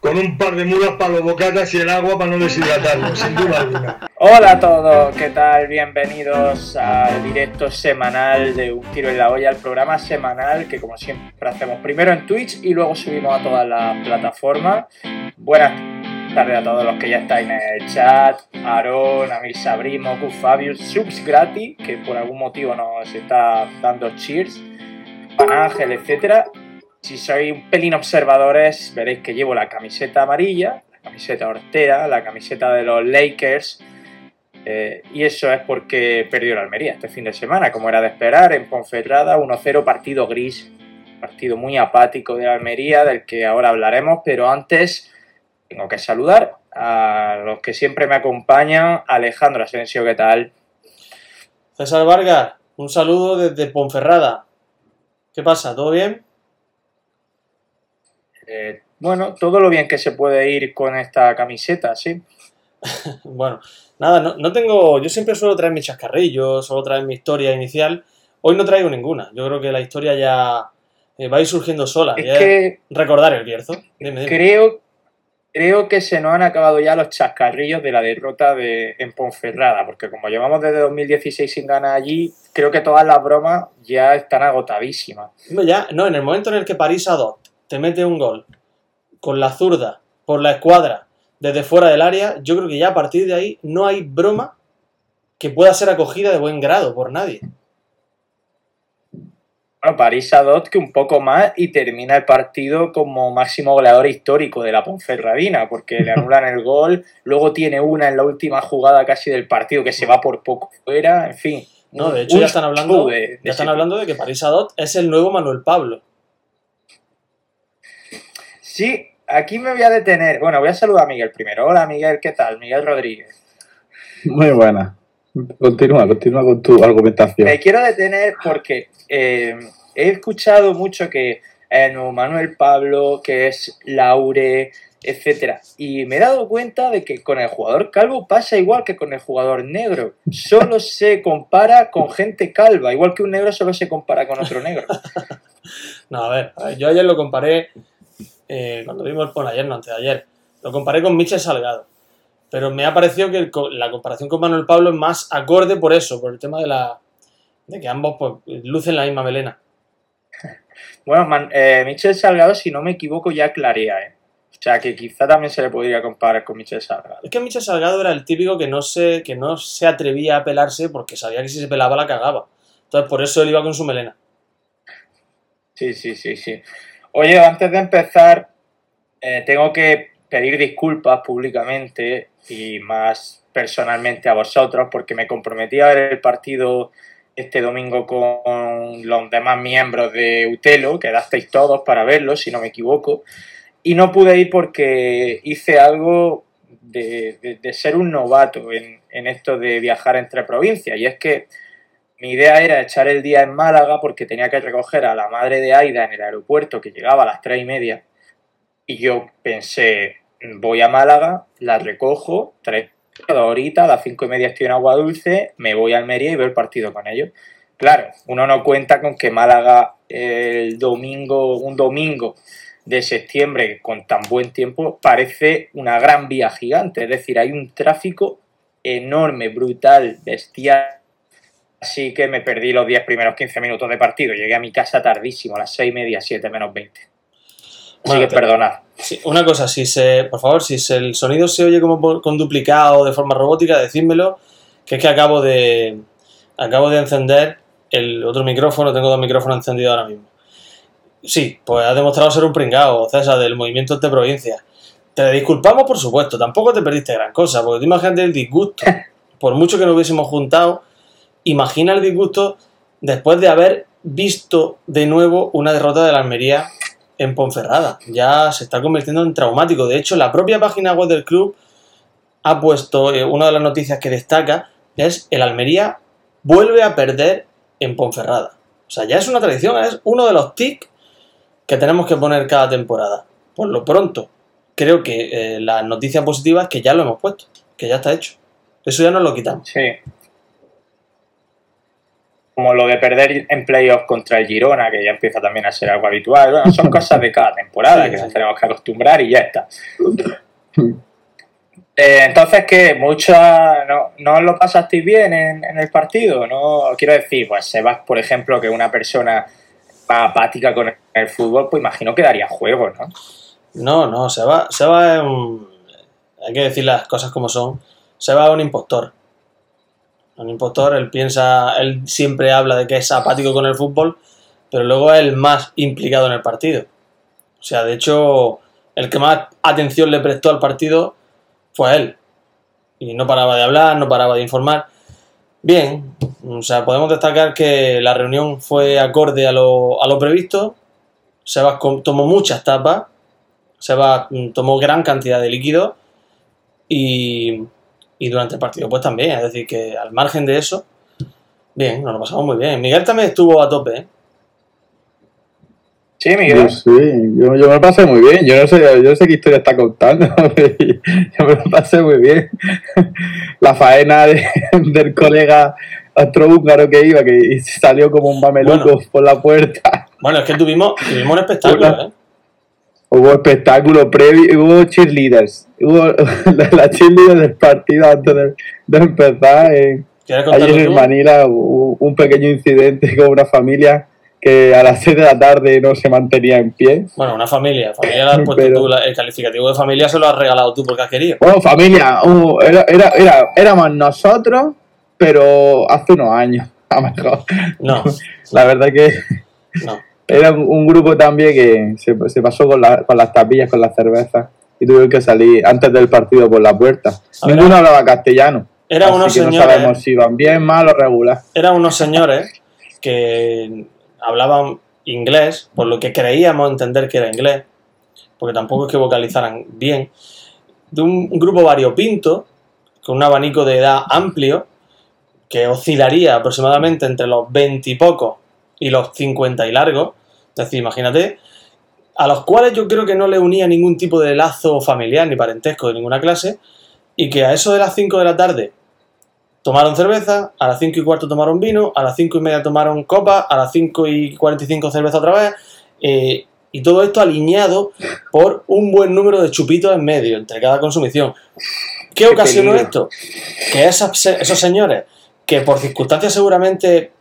con un par de mulas para los bocatas y el agua para no deshidratarlo, sin duda alguna. Hola a todos, ¿qué tal? Bienvenidos al directo semanal de Un Tiro en la Olla, el programa semanal que como siempre hacemos primero en Twitch y luego subimos a todas las plataformas. Buenas tardes a todos los que ya estáis en el chat, Aaron, Amir Sabrimo, Fabius, subs gratis, que por algún motivo nos está dando cheers, Ángel, etcétera. Si sois un pelín observadores, veréis que llevo la camiseta amarilla, la camiseta hortera, la camiseta de los Lakers. eh, y eso es porque perdió la Almería este fin de semana, como era de esperar, en Ponferrada, 1-0, partido gris, partido muy apático de la Almería, del que ahora hablaremos, pero antes tengo que saludar a los que siempre me acompañan. Alejandro Asensio, ¿qué tal? César Vargas, un saludo desde Ponferrada. ¿Qué pasa? ¿Todo bien? Eh, bueno, todo lo bien que se puede ir con esta camiseta, sí. Bueno, nada, no, no tengo. Yo siempre suelo traer mis chascarrillos, suelo traer mi historia inicial. Hoy no traigo ninguna. Yo creo que la historia ya eh, va a ir surgiendo sola. Es Ya que Recordar el Bierzo. Dime, dime. creo, creo que se nos han acabado ya los chascarrillos de la derrota de, en Ponferrada, porque como llevamos desde 2016 sin ganar allí, creo que todas las bromas ya están agotadísimas. Hombre, Ya, no, en el momento en el que París Adot te mete un gol con la zurda, por la escuadra, desde fuera del área, yo creo que ya a partir de ahí no hay broma que pueda ser acogida de buen grado por nadie. Bueno, París Adot que un poco más y termina el partido como máximo goleador histórico de la Ponferradina, porque le anulan el gol, luego tiene una en la última jugada casi del partido que se va por poco fuera, en fin. No, de hecho ya están hablando, show de- de ya están hablando de que París Adot es el nuevo Manuel Pablo. Sí, aquí me voy a detener. Bueno, voy a saludar a Miguel primero. Hola Miguel, ¿qué tal? Miguel Rodríguez. Muy buena. Continúa, continúa con tu argumentación. Me quiero detener porque eh, he escuchado mucho que nuevo Manuel Pablo, que es Laure, etcétera. Y me he dado cuenta de que con el jugador calvo pasa igual que con el jugador negro. Solo se compara con gente calva, igual que un negro solo se compara con otro negro. No, a ver, a ver, yo ayer lo comparé, eh, cuando vimos, bueno, ayer no, antes de ayer, lo comparé con Michel Salgado. Pero me ha parecido que el la comparación con Manuel Pablo es más acorde por eso, por el tema de la de que ambos pues, lucen la misma melena. Bueno, Man- eh, Michel Salgado, si no me equivoco, ya clarea, ¿eh? O sea que quizá también se le podría comparar con Michel Salgado. Es que Michel Salgado era el típico que no se, que no se atrevía a pelarse porque sabía que si se pelaba la cagaba. Entonces por eso él iba con su melena. Sí, sí, sí, sí. Oye, antes de empezar, eh, tengo que pedir disculpas públicamente y más personalmente a vosotros porque me comprometí a ver el partido este domingo con los demás miembros de Utelo, quedasteis todos para verlo, si no me equivoco, y no pude ir porque hice algo de, ser un novato en esto de viajar entre provincias, y es que mi idea era echar el día en Málaga porque tenía que recoger a la madre de Aida en el aeropuerto que llegaba a las tres y media. Y yo pensé, voy a Málaga, la recojo, tres horitas, a las cinco y media estoy en Agua Dulce, me voy a Almería y veo el partido con ellos. Claro, uno no cuenta con que Málaga el domingo, un domingo de septiembre con tan buen tiempo parece una gran vía gigante. Es decir, hay un tráfico enorme, brutal, bestial. Así que me perdí los 10 primeros 15 minutos de partido. Llegué a mi casa tardísimo, a las 6 y media, 7 menos 20. Así Bueno, que perdonad. Sí, una cosa, si se, por favor, si se- el sonido se oye como por- con duplicado de forma robótica, decídmelo, que es que acabo de acabo de encender el otro micrófono, tengo dos micrófonos encendidos ahora mismo. Sí, pues has demostrado ser un pringao, César, del movimiento de provincia. Te disculpamos, por supuesto, tampoco te perdiste gran cosa, porque tú imagínate el disgusto. Por mucho que nos hubiésemos juntado, imagina el disgusto después de haber visto de nuevo una derrota de la Almería en Ponferrada. Ya se está convirtiendo en traumático. De hecho, la propia página web del club ha puesto eh, una de las noticias que destaca es el Almería vuelve a perder en Ponferrada. O sea, ya es una tradición, es uno de los tics que tenemos que poner cada temporada. Por lo pronto, creo que eh, la noticia positiva es que ya lo hemos puesto, que ya está hecho. Eso ya no lo quitamos. Sí. Como lo de perder en playoff contra el Girona, que ya empieza también a ser algo habitual. Bueno, son cosas de cada temporada que nos tenemos que acostumbrar y ya está. Eh, entonces, que mucha no, no lo pasasteis bien en, en el partido, ¿no? Quiero decir, pues Sebas, por ejemplo, que una persona apática con el fútbol, pues imagino que daría juego, ¿no? No, no, Seba, Seba es un. Hay que decir las cosas como son. Seba es un impostor. Un impostor, él piensa, él siempre habla de que es apático con el fútbol, pero luego es el más implicado en el partido. O sea, de hecho, el que más atención le prestó al partido fue él. Y no paraba de hablar, no paraba de informar. Bien, o sea, podemos destacar que la reunión fue acorde a lo, a lo previsto. Sebas tomó muchas tapas. Sebas mm, tomó gran cantidad de líquido. Y, y durante el partido, pues también. Es decir, que al margen de eso, bien, nos lo pasamos muy bien. Miguel también estuvo a tope. ¿eh? Sí, Miguel. sí, yo, yo me lo pasé muy bien. Yo no sé, yo no sé qué historia está contando. yo me lo pasé muy bien. La faena de- del colega astrohúngaro que iba, que salió como un mameluco Bueno. por la puerta. Bueno, es que tuvimos, tuvimos un espectáculo. ¿eh? Hubo espectáculo previo, hubo cheerleaders. Hubo la, cheerleader del partido antes de, de empezar. En, ¿Quieres Ayer contarlo en tú? Manila hubo un pequeño incidente con una familia que a las 6 de la tarde no se mantenía en pie. Bueno, una familia. Familia la has puesto Pero- tú. la- el calificativo de familia se lo has regalado tú porque has querido. Bueno, familia, uh, era, era, era- éramos nosotros, pero hace unos años, a lo mejor. No, La verdad que no. Era un, grupo también que se, se pasó con, la- con las tapillas, con las cervezas, y tuvieron que salir antes del partido por la puerta. A ver, Ninguno hablaba castellano. Eran unos que no señores. sabemos si iban bien, mal o regular. eran unos señores que hablaban inglés, por lo que creíamos entender que era inglés, porque tampoco es que vocalizaran bien, de un, un grupo variopinto, con un abanico de edad amplio, que oscilaría aproximadamente entre los 20 y pocos y los 50 y largos, es decir, imagínate, a los cuales yo creo que no le unía ningún tipo de lazo familiar ni parentesco de ninguna clase, y que a eso de las 5 de la tarde tomaron cerveza, a las 5 y cuarto tomaron vino, a las 5 y media tomaron copa, a las 5 y 45 cerveza otra vez, eh, y todo esto alineado por un buen número de chupitos en medio entre cada consumición. ¿Qué, Qué ocasionó peligro. esto? Que esas esos señores, que por circunstancias seguramente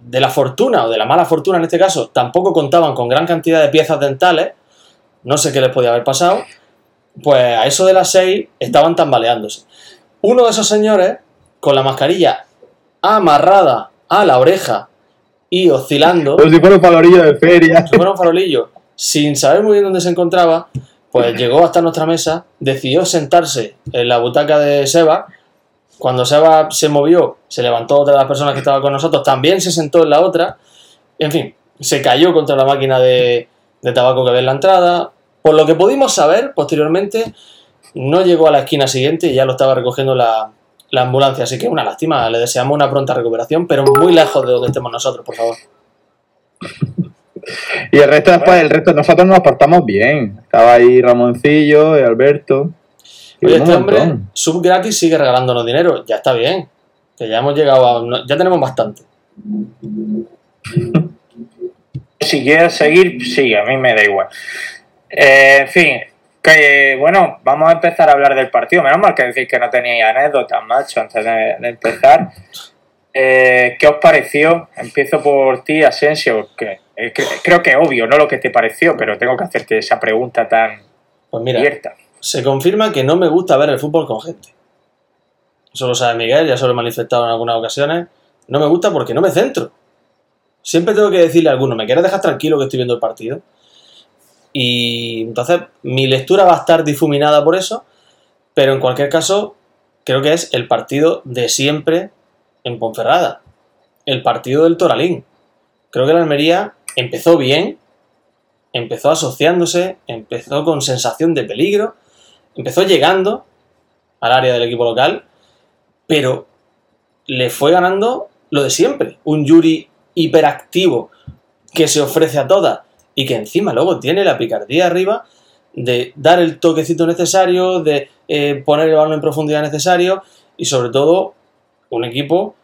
de la fortuna o de la mala fortuna en este caso, tampoco contaban con gran cantidad de piezas dentales, no sé qué les podía haber pasado, pues a eso de las 6 estaban tambaleándose. Uno de esos señores, con la mascarilla amarrada a la oreja y oscilando, si fuera un de feria. si fuera un farolillo, sin saber muy bien dónde se encontraba, pues llegó hasta nuestra mesa, decidió sentarse en la butaca de Seba. Cuando se movió, se levantó otra de las personas que estaba con nosotros, también se sentó en la otra. En fin, se cayó contra la máquina de, tabaco que había en la entrada. Por lo que pudimos saber, posteriormente, no llegó a la esquina siguiente y ya lo estaba recogiendo la, la ambulancia. Así que una lástima, le deseamos una pronta recuperación, pero muy lejos de donde estemos nosotros, por favor. Y el resto después, el resto, nosotros nos portamos bien. Estaba ahí Ramoncillo y Alberto. Y Oye, este hombre, sub gratis, sigue regalándonos dinero. Ya está bien. Que ya hemos llegado a. ya tenemos bastante. Si quieres seguir, sí, a mí me da igual. Eh, en fin, que bueno, vamos a empezar a hablar del partido. Menos mal que decís que no teníais anécdotas, macho, antes de, de empezar. Eh, ¿Qué os pareció? Empiezo por ti, Asensio, que, eh, que- creo que es obvio, no lo que te pareció, pero tengo que hacerte esa pregunta tan Pues mira, abierta. Se confirma que no me gusta ver el fútbol con gente. Eso lo sabe Miguel, ya se lo he manifestado en algunas ocasiones. No me gusta porque no me centro. Siempre tengo que decirle a alguno, ¿me quieres dejar tranquilo que estoy viendo el partido? Y entonces mi lectura va a estar difuminada por eso, pero en cualquier caso, creo que es el partido de siempre en Ponferrada. El partido del Toralín. Creo que la Almería empezó bien, empezó asociándose, empezó con sensación de peligro, empezó llegando al área del equipo local, pero le fue ganando lo de siempre. Un Yuri hiperactivo que se ofrece a todas y que encima luego tiene la picardía arriba de dar el toquecito necesario, de eh, poner el balón en profundidad necesario y sobre todo un equipo,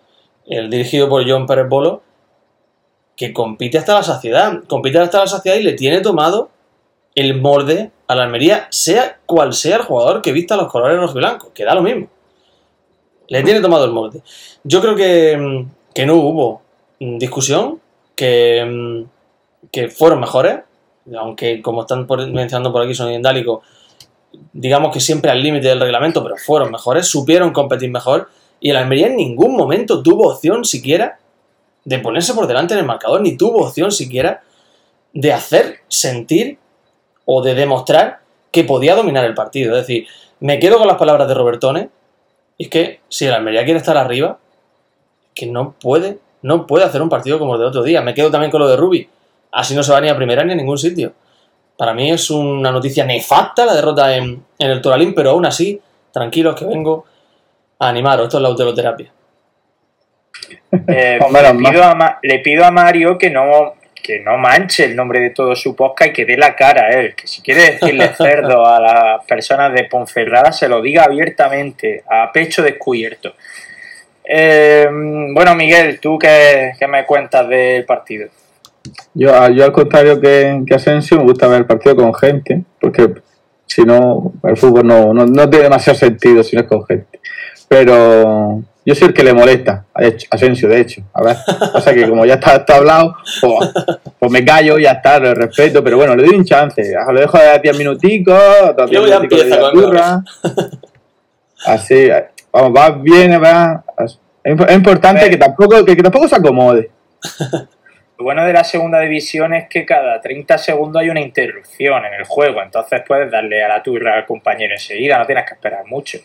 el dirigido por John Pérez Bolo, que compite hasta la saciedad, compite hasta la saciedad y le tiene tomado el morde a la Almería, sea cual sea el jugador que vista los colores blanco, que da lo mismo. Le tiene tomado el molde. Yo creo que, mm, que no hubo mm, discusión, que, mm, que fueron mejores, aunque como están mencionando por aquí son indálicos, digamos que siempre al límite del reglamento, pero fueron mejores, supieron competir mejor y el Almería en ningún momento tuvo opción siquiera de ponerse por delante en el marcador, ni tuvo opción siquiera de hacer sentir o de demostrar que podía dominar el partido. Es decir, me quedo con las palabras de Robertone, y es que si el Almería quiere estar arriba, que no puede, no puede hacer un partido como el de otro día. Me quedo también con lo de Rubi. Así no se va ni a primera ni a ningún sitio. Para mí es una noticia nefasta la derrota en, en el Toralín, pero aún así, tranquilos que vengo a animaros. Esto es la autoterapia. Eh, Hombre, le, más. pido a Ma- le pido a Mario que no, que no manche el nombre de todo su podcast y que dé la cara a él. Que si quiere decirle cerdo a las personas de Ponferrada, se lo diga abiertamente, a pecho descubierto. Eh, bueno, Miguel, ¿tú qué, qué me cuentas del partido? Yo, yo al contrario que, que Asensio, me gusta ver el partido con gente, porque si no, el fútbol no, no, no tiene demasiado sentido si no es con gente. Pero yo soy el que le molesta a hecho- Asensio, de hecho. A ver, o sea que como ya está, está hablado, pues, pues me callo, ya está, lo respeto, pero bueno, le doy un chance. Lo dejo de 10 minuticos, otros 10 Luego ya empieza la con turra. Así, vamos, va bien, va. Es, es importante que tampoco, que, que tampoco se acomode. Lo bueno de la segunda división es que cada 30 segundos hay una interrupción en el juego, entonces puedes darle a la turra al compañero enseguida, no tienes que esperar mucho.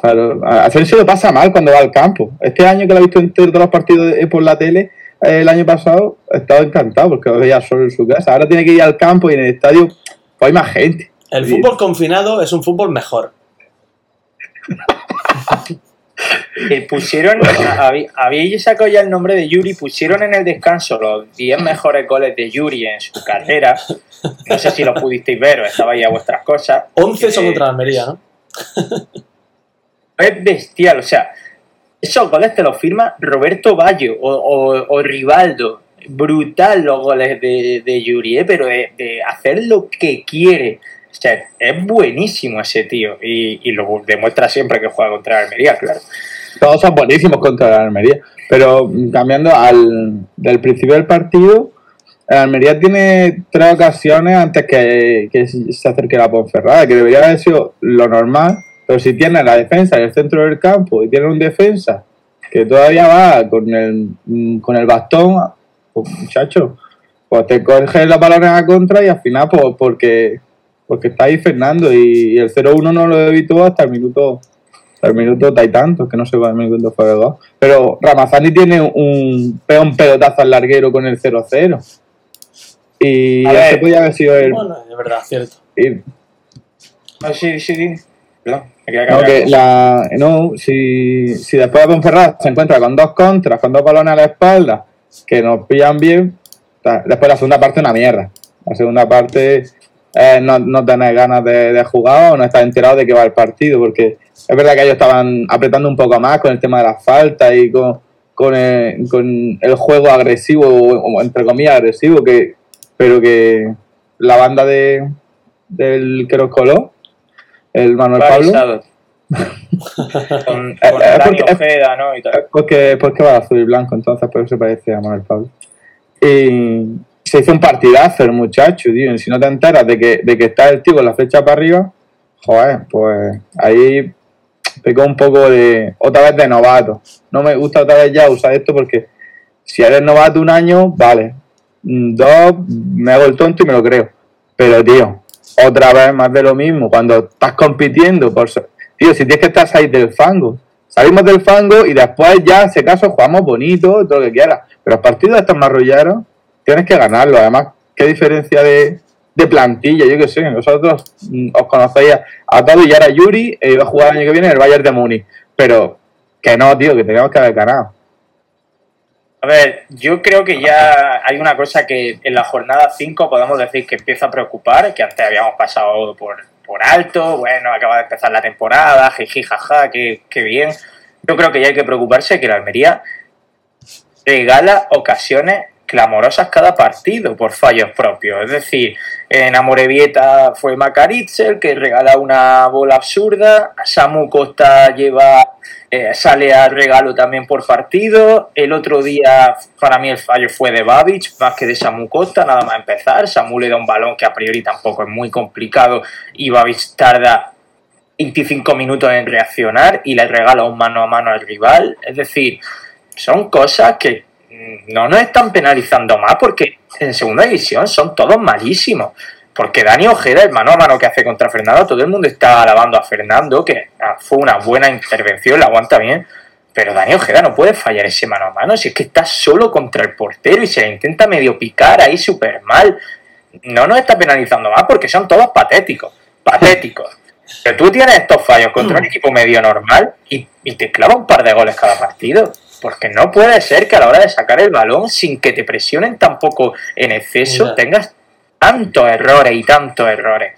Claro, a Asensio lo pasa mal cuando va al campo. Este año que lo he visto en todos los partidos por la tele, eh, el año pasado, he estado encantado porque lo veía solo en su casa. Ahora tiene que ir al campo y en el estadio pues hay más gente. El Sí. fútbol confinado es un fútbol mejor. Eh, pusieron, habíais sacado ya el nombre de Yuri, pusieron en el descanso los 10 mejores goles de Yuri en su carrera. No sé si lo pudisteis ver o estabais a vuestras cosas. 11 son Eh, contra la Almería, ¿no? Es bestial, o sea, esos goles te los firma Roberto Bayo o, o- Rivaldo. Brutal los goles de, de ¿eh? pero de, hacer lo que quiere. O sea, es buenísimo ese tío y, lo demuestra siempre que juega contra la Almería, claro. Todos son buenísimos contra la Almería. Pero cambiando al del principio del partido, la Almería tiene tres ocasiones antes que, que se acerque la Ponferrada, que debería haber sido lo normal. Pero si tiene la defensa en el centro del campo y tiene un defensa que todavía va con el, mm, con el bastón, pues muchacho, pues te coges los balones a contra y al final, pues porque, porque está ahí Fernando y, y el 0-1 no lo evitó hasta el minuto hasta el minuto hay tanto que no sé cuál minuto fue el. Pero Ramazani tiene un, pega un pelotazo al larguero con el 0-0. Y A este podía haber sido el. Bueno, es verdad, cierto. y- Ah, sí, sí, sí. No, que la, no, si, si después de Ponferrada se encuentra con dos contras, con dos balones a la espalda, que nos pillan bien, después la segunda parte una mierda. La segunda parte eh, no, no tenés ganas de, de jugar o no estás enterado de que va el partido, porque es verdad que ellos estaban apretando un poco más con el tema de las faltas y con, con, el, con el juego agresivo, o entre comillas agresivo, que, pero que la banda de, del que nos coló, el Manuel Pablo, con Eh, con eh, Dani porque- Ojeda, ¿no? Y tal. porque, porque va azul y blanco, entonces por eso se parece a Manuel Pablo. Y se hizo un partidazo el muchacho, tío. Y si no te enteras de que, de que está el tío con la flecha para arriba, joder, pues ahí pecó un poco de, otra vez de novato. No me gusta otra vez ya usar esto porque si eres novato un año, vale. Mm, Dos, me hago el tonto y me lo creo. Pero, tío, otra vez más de lo mismo. Cuando estás compitiendo, por tío, si tienes que estar ahí del fango, salimos del fango y después ya, si acaso, jugamos bonito, todo lo que quieras. Pero los partidos estos marrulleros, tienes que ganarlos. Además, qué diferencia de, de plantilla, yo qué sé. Vosotros mm, os conocéis a, todos y ahora Yuri eh, iba a jugar el año que viene en el Bayern de Múnich. Pero que no, tío, que teníamos que haber ganado. A ver, yo creo que ya hay una cosa que en la jornada 5 podemos decir que empieza a preocupar, que antes habíamos pasado por, por alto, bueno, acaba de empezar la temporada, jiji, jaja, qué, qué bien. Yo creo que ya hay que preocuparse que la Almería regala ocasiones clamorosas cada partido por fallos propios. Es decir, en Amorebieta fue Macaritzel que regala una bola absurda, Samu Costa lleva eh, sale al regalo también por partido. El otro día, para mí, el fallo fue de Babic, más que de Samu Costa, nada más empezar. Samu le da un balón que a priori tampoco es muy complicado y Babic tarda 25 minutos en reaccionar y le regala un mano a mano al rival. Es decir, son cosas que mm, no nos están penalizando más porque en segunda división son todos malísimos. Porque Dani Ojeda, el mano a mano que hace contra Fernando, todo el mundo está alabando a Fernando, que ah, fue una buena intervención, la aguanta bien. Pero Dani Ojeda no puede fallar ese mano a mano, si es que está solo contra el portero y se le intenta medio picar ahí súper mal. No nos está penalizando más porque son todos patéticos, patéticos. Pero tú tienes estos fallos contra un equipo medio normal y, y te clava un par de goles cada partido. Porque no puede ser que a la hora de sacar el balón, sin que te presionen tampoco en exceso, tengas tantos errores y tantos errores.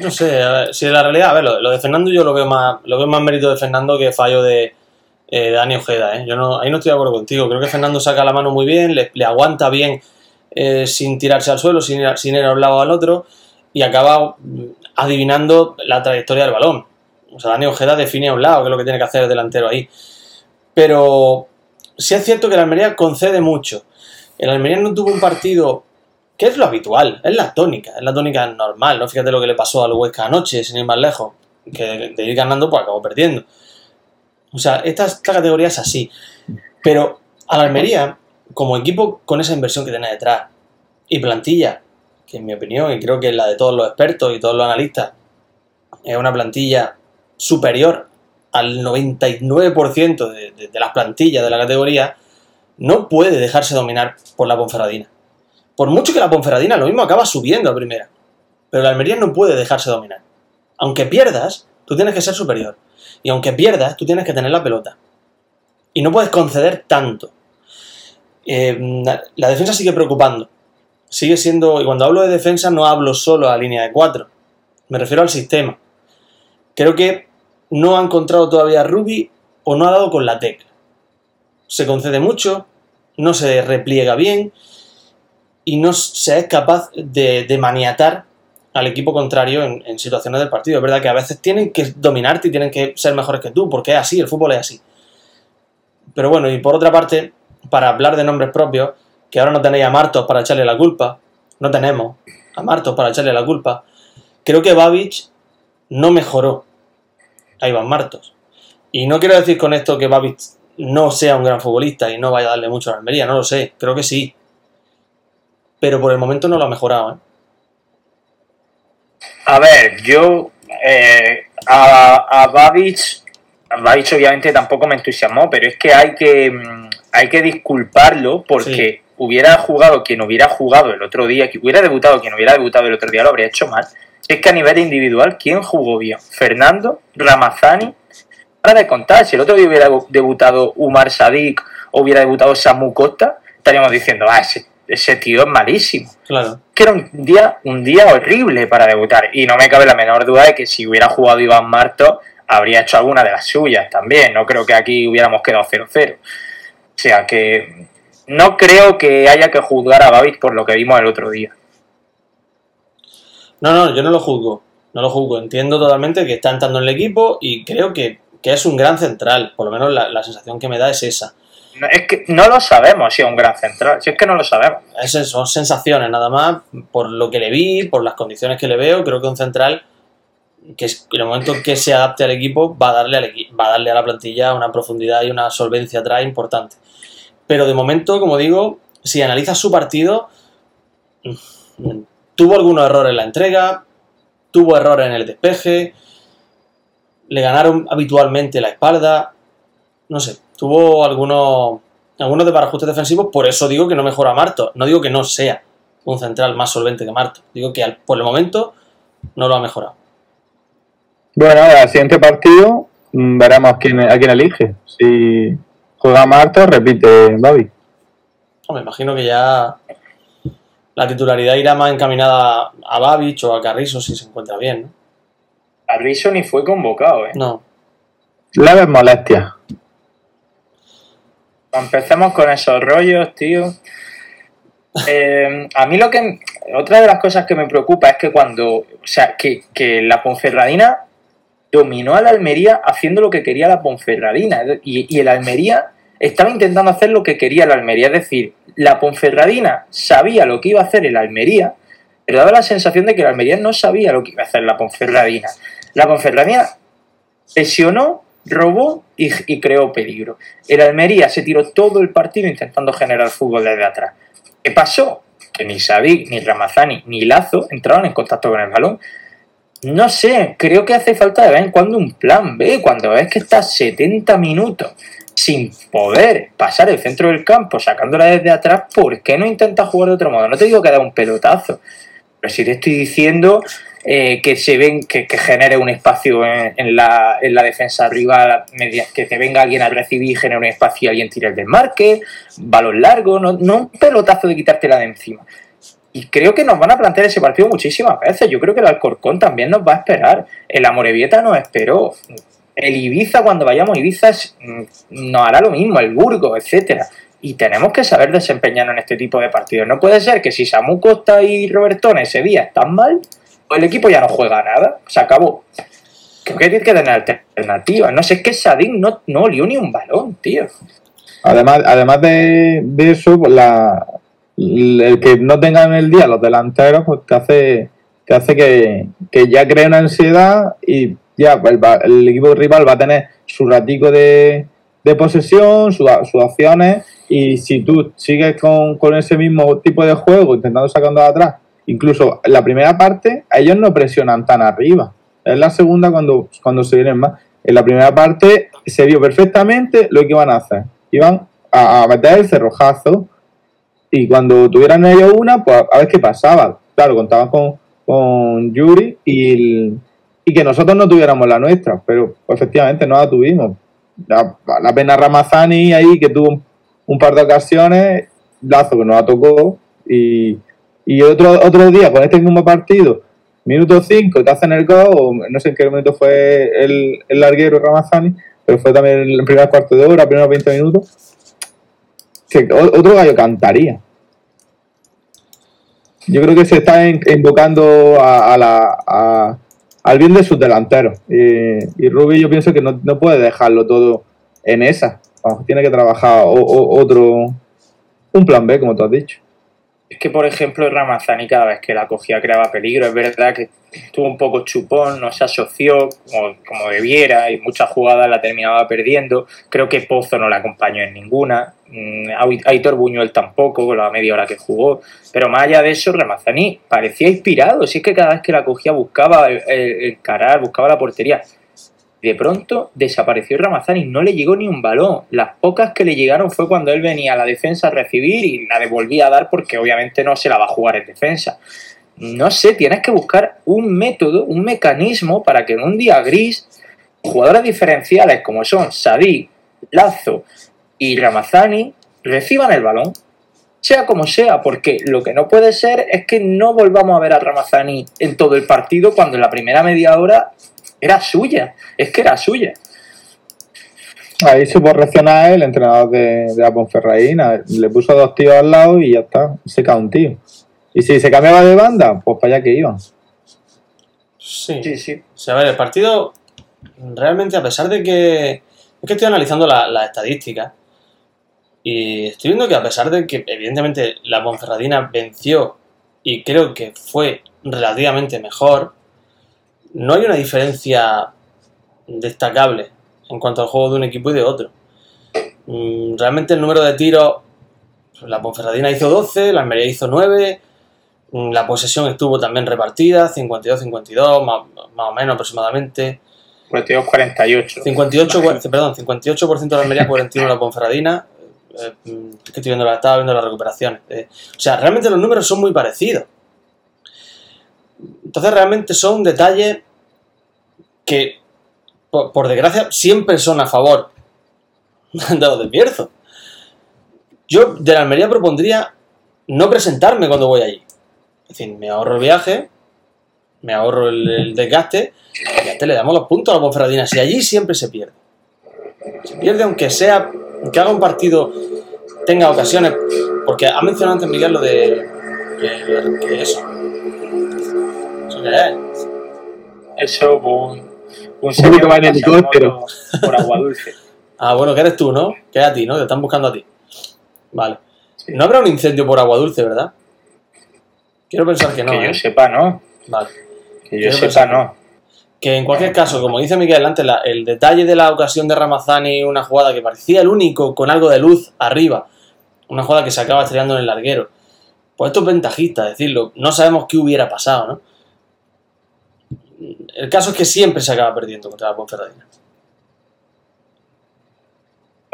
No sé, a ver, si la realidad, a ver, lo, de Fernando yo lo veo más, lo veo más mérito de Fernando que fallo de eh, Dani Ojeda, ¿eh? Yo no, ahí no estoy de acuerdo contigo. Creo que Fernando saca la mano muy bien, le, le aguanta bien eh, sin tirarse al suelo, sin ir, sin ir a un lado al otro, y acaba mm, adivinando la trayectoria del balón. O sea, Dani Ojeda define a un lado, que es lo que tiene que hacer el delantero ahí. Pero sí es cierto que el Almería concede mucho. El Almería no tuvo un partido que es lo habitual, es la tónica, es la tónica normal, ¿no? Fíjate lo que le pasó al Huesca anoche, sin ir más lejos, que de ir ganando, pues acabó perdiendo. O sea, esta, categoría es así. Pero al Almería, como equipo con esa inversión que tiene detrás, y plantilla, que en mi opinión, y creo que es la de todos los expertos y todos los analistas, es una plantilla superior al 99% de, de, de las plantillas de la categoría, no puede dejarse dominar por la Ponferradina. Por mucho que la Ponferradina lo mismo acaba subiendo a primera. Pero la Almería no puede dejarse dominar. Aunque pierdas, tú tienes que ser superior. Y aunque pierdas, tú tienes que tener la pelota. Y no puedes conceder tanto. Eh, la defensa sigue preocupando. Sigue siendo. Y cuando hablo de defensa, no hablo solo a línea de 4. Me refiero al sistema. Creo que no ha encontrado todavía Ruby o no ha dado con la tecla. Se concede mucho, no se repliega bien y no se es capaz de, de maniatar al equipo contrario en, en, situaciones del partido. Es verdad que a veces tienen que dominarte y tienen que ser mejores que tú, porque es así, el fútbol es así. Pero bueno, y por otra parte, para hablar de nombres propios, que ahora no tenéis a Martos para echarle la culpa, no tenemos a Martos para echarle la culpa, creo que Babic no mejoró a Iván Martos. Y no quiero decir con esto que Babic no sea un gran futbolista y no vaya a darle mucho a la Almería, no lo sé, creo que sí, pero por el momento no lo ha mejorado. ¿eh? A ver, yo eh, a, a Babic, a Babic obviamente tampoco me entusiasmó, pero es que hay que, mm, hay que disculparlo porque sí. hubiera jugado quien hubiera jugado el otro día, que hubiera debutado quien hubiera debutado el otro día, lo habría hecho mal. Es que a nivel individual, ¿quién jugó bien? Fernando, Ramazani, para de contar, si el otro día hubiera debutado Umar Sadik o hubiera debutado Samu Costa, estaríamos diciendo, ah, ese ese tío es malísimo. Claro. Que era un día, un día horrible para debutar. Y no me cabe la menor duda de que si hubiera jugado Iván Marto, habría hecho alguna de las suyas también. No creo que aquí hubiéramos quedado 0-0. O sea que no creo que haya que juzgar a Babich por lo que vimos el otro día. No, no, yo no lo juzgo. No lo juzgo. Entiendo totalmente que está entrando en el equipo y creo que, que es un gran central. Por lo menos la, la sensación que me da es esa. No, es que no lo sabemos si es un gran central, si es que no lo sabemos. Es, son sensaciones nada más, por lo que le vi, por las condiciones que le veo, creo que un central que en el momento que se adapte al equipo va a darle, al va a, darle a la plantilla una profundidad y una solvencia atrás importante. Pero de momento, como digo, si analizas su partido, tuvo algunos errores en la entrega, tuvo errores en el despeje, le ganaron habitualmente la espalda, no sé, tuvo algunos, algunos de parajustes defensivos, por eso digo que no mejora a Marto. No digo que no sea un central más solvente que Marto. Digo que al, por el momento no lo ha mejorado. Bueno, al siguiente partido veremos quién, a quién elige. Si juega Marta, repite Babi. Me imagino que ya la titularidad irá más encaminada a Babich o a Carrizo si se encuentra bien. ¿no? Carrizo ni fue convocado, ¿eh? No. Leves molestias. Empecemos con esos rollos, tío. Eh, a mí lo que. Otra de las cosas que me preocupa es que cuando. O sea, que, que la Ponferradina dominó a la Almería haciendo lo que quería la Ponferradina. Y, y el Almería estaba intentando hacer lo que quería la Almería. Es decir, la Ponferradina sabía lo que iba a hacer el Almería, pero daba la sensación de que el Almería no sabía lo que iba a hacer la Ponferradina. La Ponferradina presionó, robó y, creó peligro. El Almería se tiró todo el partido intentando generar fútbol desde atrás. ¿Qué pasó? Que ni Sadik, ni Ramazani, ni Lazo entraron en contacto con el balón. No sé, creo que hace falta de vez en cuando un plan B. Cuando ves que estás 70 minutos sin poder pasar el centro del campo sacándola desde atrás, ¿por qué no intentas jugar de otro modo? No te digo que da un pelotazo, pero si te estoy diciendo eh, que se ven que, que genere un espacio en, la, en, la, defensa rival, que te venga alguien a recibir genere un espacio y alguien tire el desmarque, balón largo, no, no un pelotazo de quitártela de encima. Y creo que nos van a plantear ese partido muchísimas veces. Yo creo que el Alcorcón también nos va a esperar. El Amorebieta nos esperó. El Ibiza, cuando vayamos a Ibiza, nos hará lo mismo, el Burgo, etcétera. Y tenemos que saber desempeñarnos en este tipo de partidos. No puede ser que si Samu Costa y Robertón ese día están mal, el equipo ya no juega nada. Se acabó. Creo que tiene que tener alternativas. No sé, es que Sadik no, no olió ni un balón, tío. Además, además de, de eso, pues la, el que no tengan el día los delanteros, pues te hace, te hace que, ya cree una ansiedad y ya el, el, equipo rival va a tener su ratico de, de posesión, sus su acciones, y si tú sigues con, con, ese mismo tipo de juego, intentando sacando de atrás, incluso la primera parte, ellos no presionan tan arriba. Es la segunda cuando, cuando se vienen más. En la primera parte se vio perfectamente lo que iban a hacer. Iban a, a meter el cerrojazo y cuando tuvieran ellos una, pues a ver qué pasaba. Claro, contaban con, con Yuri y, y que nosotros no tuviéramos la nuestra, pero pues, efectivamente no la tuvimos. La, pena Ramazani ahí que tuvo un, un, par de ocasiones, Lazo que no la tocó y, y otro, otro día con este mismo partido, minuto 5 te hacen el gol, no sé en qué momento fue el, el larguero Ramazani, pero fue también el primer cuarto de hora, primeros 20 minutos que otro gallo cantaría. Yo creo que se está invocando a, a la, a, al bien de sus delanteros. Y, y Rubi yo pienso que no, no, puede dejarlo todo en esa. Tiene que trabajar o, otro, un plan B, como tú has dicho. Es que, por ejemplo, Ramazani cada vez que la cogía creaba peligro. Es verdad que estuvo un poco chupón, no se asoció como, como debiera y muchas jugadas la terminaba perdiendo. Creo que Pozo no la acompañó en ninguna. Aitor Buñuel tampoco, con la media hora que jugó. Pero más allá de eso, Ramazani parecía inspirado. Si es que cada vez que la cogía buscaba encarar, buscaba la portería. De pronto desapareció Ramazani, no le llegó ni un balón. Las pocas que le llegaron fue cuando él venía a la defensa a recibir y la devolvía a dar porque obviamente no se la va a jugar en defensa. No sé, tienes que buscar un método, un mecanismo para que en un día gris jugadores diferenciales como son Sadik, Lazo y Ramazani reciban el balón, sea como sea, porque lo que no puede ser es que no volvamos a ver a Ramazani en todo el partido cuando en la primera media hora era suya, es que era suya. Ahí supo reaccionar el entrenador de, de la Ponferradina, le puso dos tíos al lado y ya está, se cae un tío. Y si se cambiaba de banda, pues para allá que iban. Sí, sí, sí. O sea, a ver, el partido realmente, a pesar de que. Es que estoy analizando la, la estadística. Y estoy viendo que a pesar de que, evidentemente, la Ponferradina venció y creo que fue relativamente mejor, no hay una diferencia destacable en cuanto al juego de un equipo y de otro. Mm, realmente el número de tiros, la Ponferradina hizo 12, la Almería hizo 9, mm, la posesión estuvo también repartida, 52-52, más, más, o menos aproximadamente. 52-48. 58, perdón, 58% de la Almería, 41% de la Ponferradina. Eh, que estoy viendo, estaba viendo las recuperaciones. Eh, o sea, realmente los números son muy parecidos. Entonces realmente son detalles que, por, desgracia, siempre son a favor de los Bierzo. Yo de la Almería propondría no presentarme cuando voy allí. Es decir, me ahorro el viaje, me ahorro el, desgaste y ya te le damos los puntos a la Ponferradina. Si allí siempre se pierde. Se pierde aunque sea, aunque haga un partido, tenga ocasiones, porque ha mencionado antes Miguel lo de que, que eso. ¿Eso qué es? Eso, un, un va en helicóptero. moto por agua dulce. Ah, bueno, que eres tú, ¿no? Que es a ti, ¿no? Te están buscando a ti. Vale. No habrá un incendio por agua dulce, ¿verdad? Quiero pensar que no. que ¿eh? yo sepa, no. Vale. Que yo Quiero sepa, no. Que en cualquier caso, como dice Miguel antes, la- el detalle de la ocasión de Ramazani, una jugada que parecía el único con algo de luz arriba, una jugada que se acaba estrellando en el larguero. Pues esto es ventajista, decirlo. No sabemos qué hubiera pasado, ¿no? El caso es que siempre se acaba perdiendo contra la Ponferradina.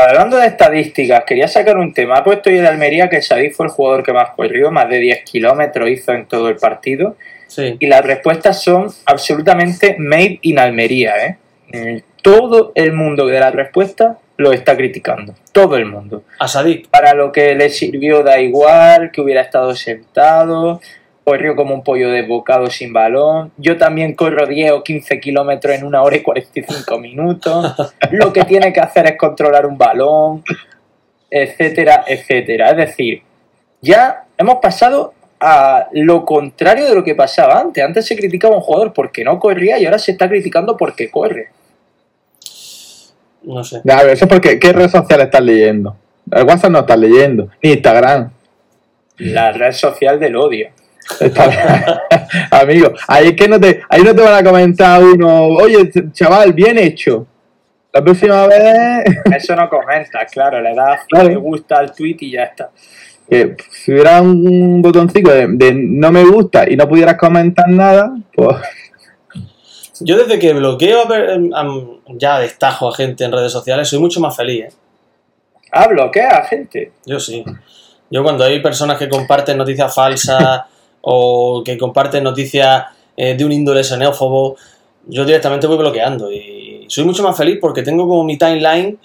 Hablando de estadísticas, quería sacar un tema. Ha puesto hoy el Almería que Sadik fue el jugador que más corrió, más de 10 kilómetros hizo en todo el partido. Sí. Y las respuestas son absolutamente made in Almería. ¿eh? Todo el mundo de las respuestas lo está criticando. Todo el mundo. A Sadik. Para lo que le sirvió da igual, que hubiera estado sentado, corrió como un pollo desbocado sin balón. Yo también corro 10 o 15 kilómetros en una hora y 45 minutos. Lo que tiene que hacer es controlar un balón, etcétera, etcétera. Es decir, ya hemos pasado a lo contrario de lo que pasaba antes. Antes se criticaba a un jugador porque no corría y ahora se está criticando porque corre. No sé. Ya, pero eso es porque, ¿qué red social estás leyendo? El WhatsApp no estás leyendo, ni Instagram. La red social del odio. Está- Amigo, ahí es que no te, ahí no te van a comentar uno, oye, chaval, bien hecho. La próxima vez, Eso no comentas, claro, le das Claro. me gusta al tweet y ya está. que si hubiera un botoncito de, de no me gusta y no pudieras comentar nada, pues Yo desde que bloqueo a ver- em, ya destajo a gente en redes sociales soy mucho más feliz, ¿eh? Ah, bloquea, gente. Yo sí. Yo cuando hay personas que comparten noticias falsas o que comparten noticias eh, de un índole xenófobo, yo directamente voy bloqueando y soy mucho más feliz porque tengo como mi timeline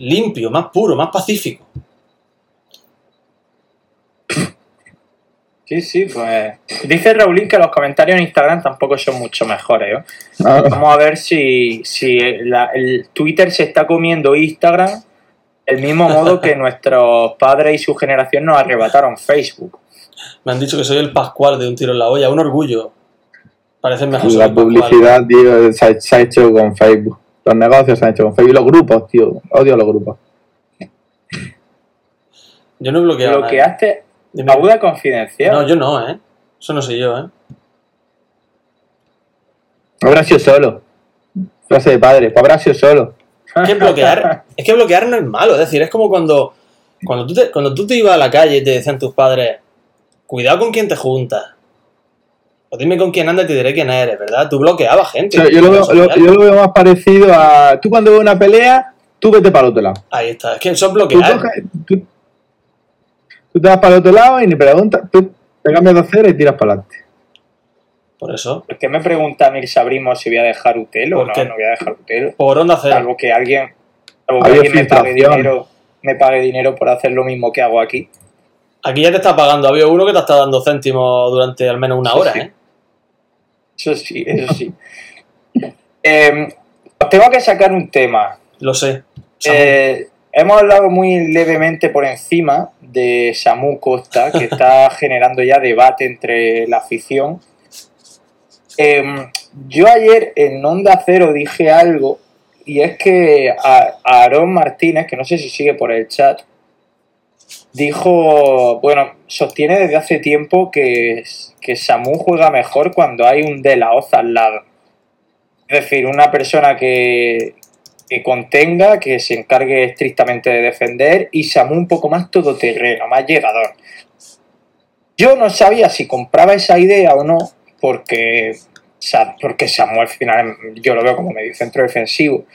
limpio, más puro, más pacífico. Sí, sí, pues. Dice Raulín que los comentarios en Instagram tampoco son mucho mejores. ¿eh? Vamos a ver si, si la- el Twitter se está comiendo Instagram el mismo modo que nuestros padres y su generación nos arrebataron Facebook. Me han dicho que soy el Pascual de un tiro en la olla, un orgullo. Parece mejor la Pascual. publicidad, tío, se ha, se ha hecho con Facebook. Los negocios se han hecho con Facebook. Y los grupos, tío, odio los grupos. Yo no he bloqueado. nada. Bloqueaste Dime. Aguda Confidencial. No, yo no, ¿eh? Eso no soy yo, ¿eh? Habrá sido solo. Frase de padre, pues habrá sido solo. Es que bloquear, es que bloquear no es malo, es decir, es como cuando, cuando, tú te, cuando tú te ibas a la calle y te decían tus padres, cuidado con quién te juntas. O dime con quién andas y te diré quién eres, ¿verdad? Tú bloqueabas gente. O sea, yo, lo veo, lo- yo lo veo más parecido a. Tú cuando ves una pelea, tú vete para el otro lado. Ahí está, es que eso es Tú, bloquear. coges- tú- tú te vas para el otro lado y ni preguntas. Tú te cambias de acera y tiras para adelante. Por eso. ¿Por qué me pregunta Mirza Brimo si voy a dejar Utelo? No, Porque- no voy a dejar Utelo. Por onda cero. Salvo que alguien, salvo que alguien me pague dinero, me pague dinero por hacer lo mismo que hago aquí. Aquí ya te está pagando. Había uno que te está dando céntimos durante al menos una hora, sí. ¿eh? Eso sí, eso sí. Eh, tengo que sacar un tema. Lo sé. Eh, hemos hablado muy levemente por encima de Samu Costa, que está generando ya debate entre la afición. Eh, yo ayer en Onda Cero dije algo, y es que a, a Aarón Martínez, que no sé si sigue por el chat, dijo, bueno, sostiene desde hace tiempo que, que Samu juega mejor cuando hay un De La Hoz al lado. Es decir, una persona que, que contenga, que se encargue estrictamente de defender y Samu un poco más todoterreno, más llegador. Yo no sabía si compraba esa idea o no, porque, porque Samu al final yo lo veo como medio centro defensivo.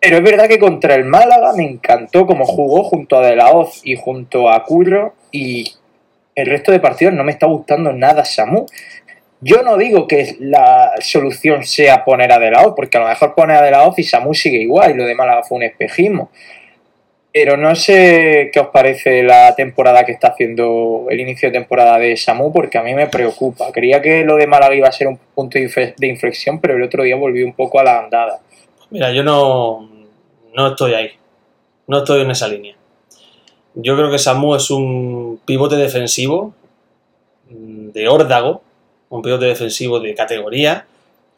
Pero es verdad que contra el Málaga me encantó como jugó junto a De La y junto a Curro y el resto de partidos no me está gustando nada Samu. Yo no digo que la solución sea poner a De La porque a lo mejor poner a De La y Samu sigue igual y lo de Málaga fue un espejismo. Pero no sé qué os parece la temporada que está haciendo el inicio de temporada de Samu, porque a mí me preocupa. Creía que lo de Málaga iba a ser un punto de inflexión, pero el otro día volvió un poco a la andada. Mira, yo no, no estoy ahí. No estoy en esa línea. Yo creo que Samu es un pivote defensivo mm, de órdago, un pivote defensivo de categoría,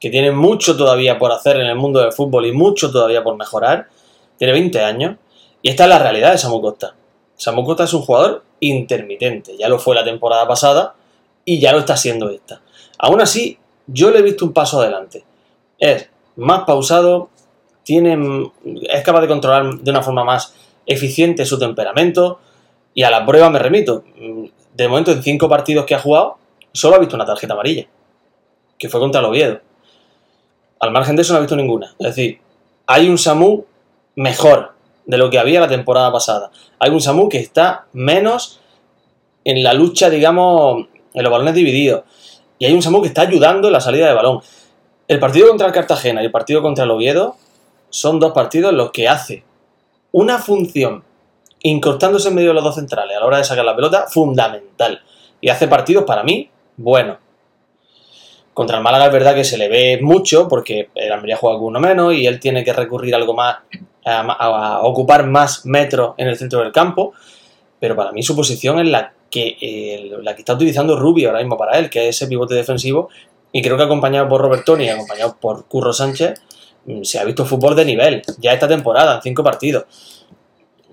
que tiene mucho todavía por hacer en el mundo del fútbol y mucho todavía por mejorar. Tiene 20 años y esta es la realidad de Samu Costa. Samu Costa es un jugador intermitente, ya lo fue la temporada pasada y ya lo está siendo esta. Aún así, yo le he visto un paso adelante. Es más pausado, tiene, es capaz de controlar de una forma más eficiente su temperamento y a la prueba me remito. De momento, en cinco partidos que ha jugado, solo ha visto una tarjeta amarilla, que fue contra el Oviedo. Al margen de eso no ha visto ninguna. Es decir, hay un Samu mejor de lo que había la temporada pasada. Hay un Samu que está menos en la lucha, digamos, en los balones divididos. Y hay un Samu que está ayudando en la salida de balón. El partido contra el Cartagena y el partido contra el Oviedo son dos partidos los que hace una función incrustándose en medio de los dos centrales a la hora de sacar la pelota fundamental. Y hace partidos para mí buenos. Contra el Málaga es verdad que se le ve mucho porque el Almería juega con uno menos y él tiene que recurrir algo más a, ocupar más metros en el centro del campo. Pero para mí su posición es la que, eh, la que está utilizando Rubio ahora mismo para él, que es ese pivote defensivo. Y creo que acompañado por Robertoni y acompañado por Curro Sánchez, se ha visto fútbol de nivel ya esta temporada, en cinco partidos.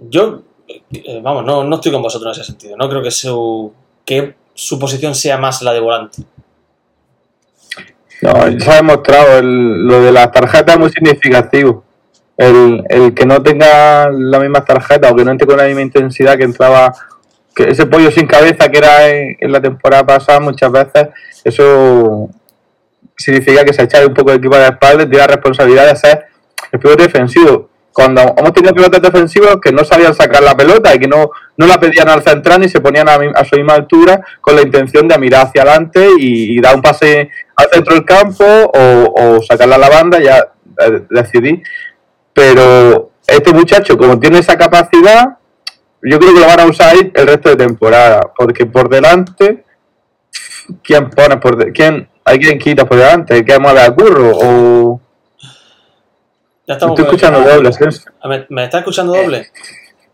Yo, eh, vamos, no, no estoy con vosotros en ese sentido. No creo que su, que su posición sea más la de volante. No, se ha demostrado, el- lo de las tarjetas es muy significativo. El, el que no tenga las mismas tarjetas o que no entre con la misma intensidad que entraba, que ese pollo sin cabeza que era en la temporada pasada, muchas veces, eso significa que se echa un poco el equipo la espalda y la responsabilidad de ser el pivote defensivo. Cuando hemos tenido pivotes defensivos que no sabían sacar la pelota y que no, no la pedían al central ni se ponían a, su misma altura con la intención de mirar hacia adelante y, dar un pase al centro del campo o, o sacarla a la banda, ya eh, decidí. Pero este muchacho, como tiene esa capacidad, yo creo que lo van a usar el resto de temporada, porque por delante, ¿quién pone por de- quién hay quien quita por delante? ¿Qué mueve a curro? O Ya estamos estoy escuchando doble, ¿sí? ¿Me, me está escuchando doble?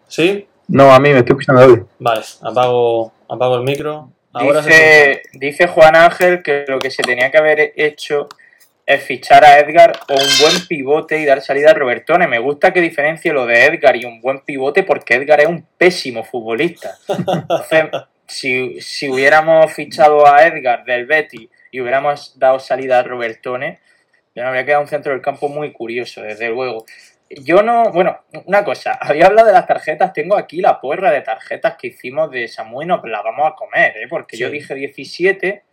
¿Sí? No, a mí me estoy escuchando doble. Vale, apago, apago el micro. Ahora se Dice, dice Juan Ángel que lo que se tenía que haber hecho es fichar a Edgar o un buen pivote y dar salida a Robertone. Me gusta que diferencie lo de Edgar y un buen pivote porque Edgar es un pésimo futbolista. Entonces, si, si hubiéramos fichado a Edgar del Betty y hubiéramos dado salida a Robertone, ya nos habría quedado un centro del campo muy curioso, desde luego. Yo no, bueno, una cosa, había hablado de las tarjetas, tengo aquí la porra de tarjetas que hicimos de Samu y nos la vamos a comer, ¿eh? porque yo dije 17,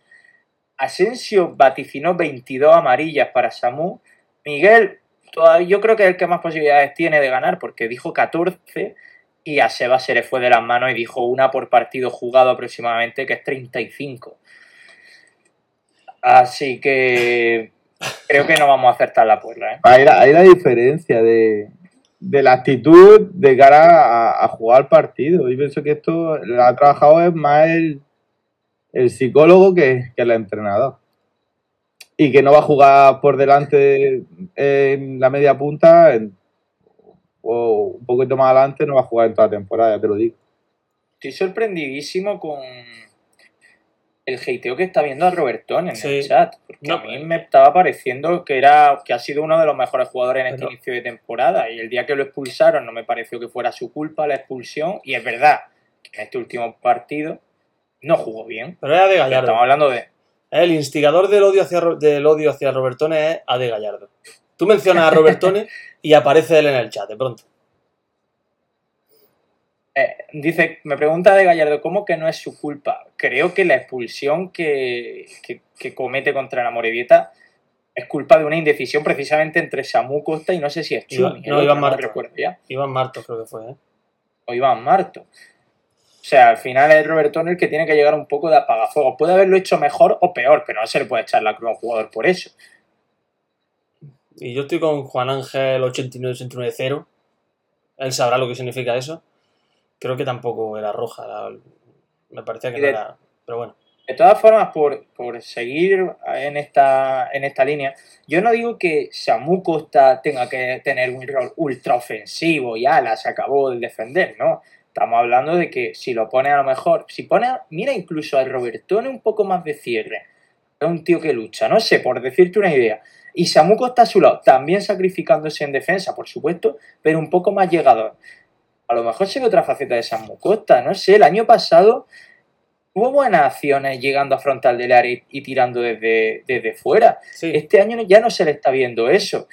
Asensio vaticinó 22 amarillas para Samu, Miguel todavía, yo creo que es el que más posibilidades tiene de ganar porque dijo 14 y a Seba se le fue de las manos y dijo una por partido jugado aproximadamente que es 35. Así que creo que no vamos a acertar la porra, ¿eh? Hay la, hay la diferencia de, de la actitud de cara a, a jugar al partido. Yo pienso que esto lo ha trabajado es más el, el psicólogo que, que el entrenador. Y que no va a jugar por delante en la media punta en- o un poquito más adelante, no va a jugar en toda la temporada, ya te lo digo. Estoy sorprendidísimo con el hateo que está viendo a Robertón en el chat. Porque No, a mí me estaba pareciendo que era que ha sido uno de los mejores jugadores en este Pero- inicio de temporada. Y el día que lo expulsaron no me pareció que fuera su culpa la expulsión. Y es verdad que en este último partido no jugó bien. Pero era de Pero Gallardo. estamos hablando de. El instigador del odio hacia, del odio hacia Robertone es Ade Gallardo. Tú mencionas a Robertone y aparece él en el chat de pronto. Eh, dice, me pregunta de Gallardo, ¿cómo que no es su culpa? Creo que la expulsión que, que- que comete contra la Morevieta es culpa de una indecisión precisamente entre Samu Costa y no sé si es Chumi. no, otro, Iván Marto. recuerdo ya. Iván Martos creo que fue, ¿eh? O Iván Marto. O sea, al final es Robertone el que tiene que llegar un poco de apagafuego. Puede haberlo hecho mejor o peor, pero no se le puede echar la cruz a un jugador por eso. Y yo estoy con Juan Ángel 89-69-0. Él sabrá lo que significa eso. Creo que tampoco era roja. la- me parecía que Y no de- era. Pero bueno. De todas formas, por, por seguir en esta, en esta línea, yo no digo que Samu Costa tenga que tener un rol ultra ofensivo y ala, se acabó el defender, ¿no? Estamos hablando de que si lo pone a lo mejor, si pone, mira incluso a Robertone un poco más de cierre, es un tío que lucha, no sé, por decirte una idea. Y Samu Costa a su lado, también sacrificándose en defensa, por supuesto, pero un poco más llegador. A lo mejor se ve otra faceta de Samu Costa, no sé, el año pasado Hubo buenas acciones llegando a frontal del área y, y tirando desde, desde fuera. Sí. Este año ya no se le está viendo eso.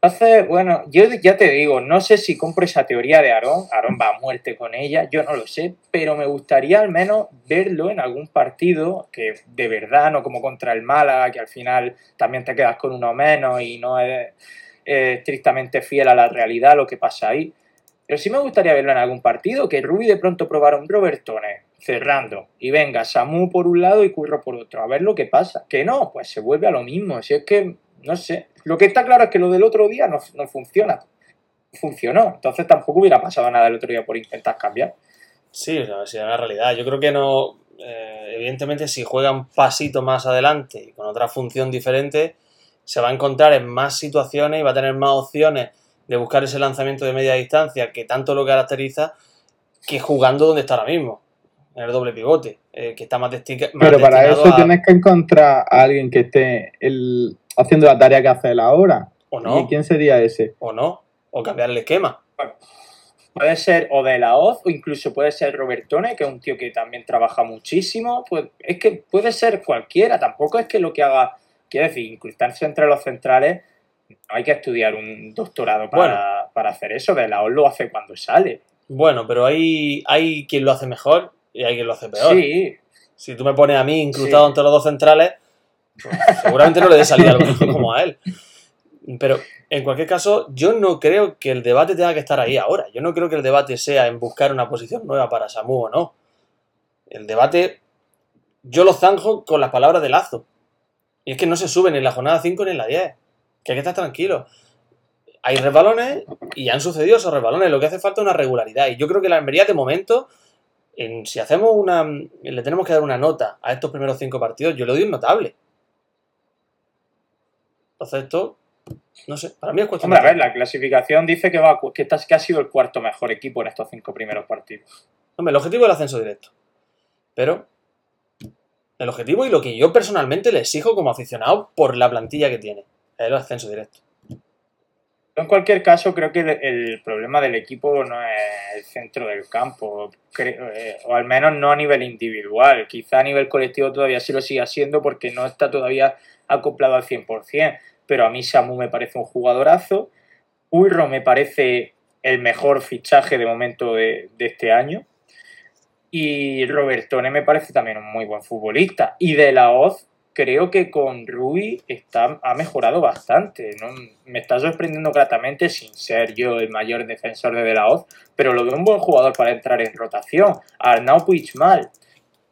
Entonces, bueno, yo ya te digo, no sé si compro esa teoría de Aarón. Aarón va a muerte con ella, yo no lo sé, pero me gustaría al menos verlo en algún partido que de verdad, no como contra el Málaga, que al final también te quedas con uno menos y no es estrictamente fiel a la realidad lo que pasa ahí. Pero sí me gustaría verlo en algún partido, que Rubi de pronto probara un Robertone cerrando y venga Samu por un lado y Curro por otro, a ver lo que pasa. Que no, pues se vuelve a lo mismo. Si es que, no sé, lo que está claro es que lo del otro día no, no funciona. Funcionó, entonces tampoco hubiera pasado nada el otro día por intentar cambiar. Sí, o sea, sí, es la realidad. Yo creo que no. eh, evidentemente, si juega un pasito más adelante y con otra función diferente, se va a encontrar en más situaciones y va a tener más opciones de buscar ese lanzamiento de media distancia que tanto lo caracteriza que jugando donde está ahora mismo, en el doble pivote, eh, que está más, más Pero para destinado eso a- tienes que encontrar a alguien que esté el- haciendo la tarea que hace él ahora. O no, ¿Y quién sería ese? o no, o cambiar el esquema. Puede ser o de la Oz o incluso puede ser Robertone, que es un tío que también trabaja muchísimo. Pues es que puede ser cualquiera, tampoco es que lo que haga, quiero decir, incrustarse entre los centrales, hay que estudiar un doctorado para, para hacer eso. De la Oz lo hace cuando sale. Bueno, pero hay, hay quien lo hace mejor y hay quien lo hace peor. Sí, Si tú me pones a mí incrustado Sí. entre los dos centrales, pues, seguramente no le dé salida algo como a él. Pero en cualquier caso, yo no creo que el debate tenga que estar ahí ahora. Yo no creo que el debate sea en buscar una posición nueva para Samu o no. El debate, yo lo zanjo con las palabras de Lazo. Y es que no se sube ni en la jornada 5 ni en la 10. Que hay que estar tranquilo. Hay resbalones y han sucedido esos resbalones. Lo que hace falta es una regularidad. Y yo creo que la Almería, de momento, en- si hacemos una. Le tenemos que dar una nota a estos primeros cinco partidos, yo le doy un notable. Entonces, esto. No sé, para mí es cuestión hombre, a ver, la clasificación dice que, va, que, estás- que ha sido el cuarto mejor equipo en estos cinco primeros partidos. Hombre, el objetivo es el ascenso directo. Pero el objetivo y lo que yo personalmente le exijo como aficionado por la plantilla que tiene el ascenso directo. En cualquier caso, creo que el, problema del equipo no es el centro del campo, creo, eh, o al menos no a nivel individual. Quizá a nivel colectivo todavía sí lo siga siendo porque no está todavía acoplado al 100%. Pero a mí Samu me parece un jugadorazo. Urro me parece el mejor fichaje de momento de, este año. Y Robertone me parece también un muy buen futbolista. Y de la Oz, creo que con Rui está, ha mejorado bastante. ¿no? Me está sorprendiendo gratamente sin ser yo el mayor defensor de De La Hoz, pero lo veo un buen jugador para entrar en rotación. Arnau Puigmal,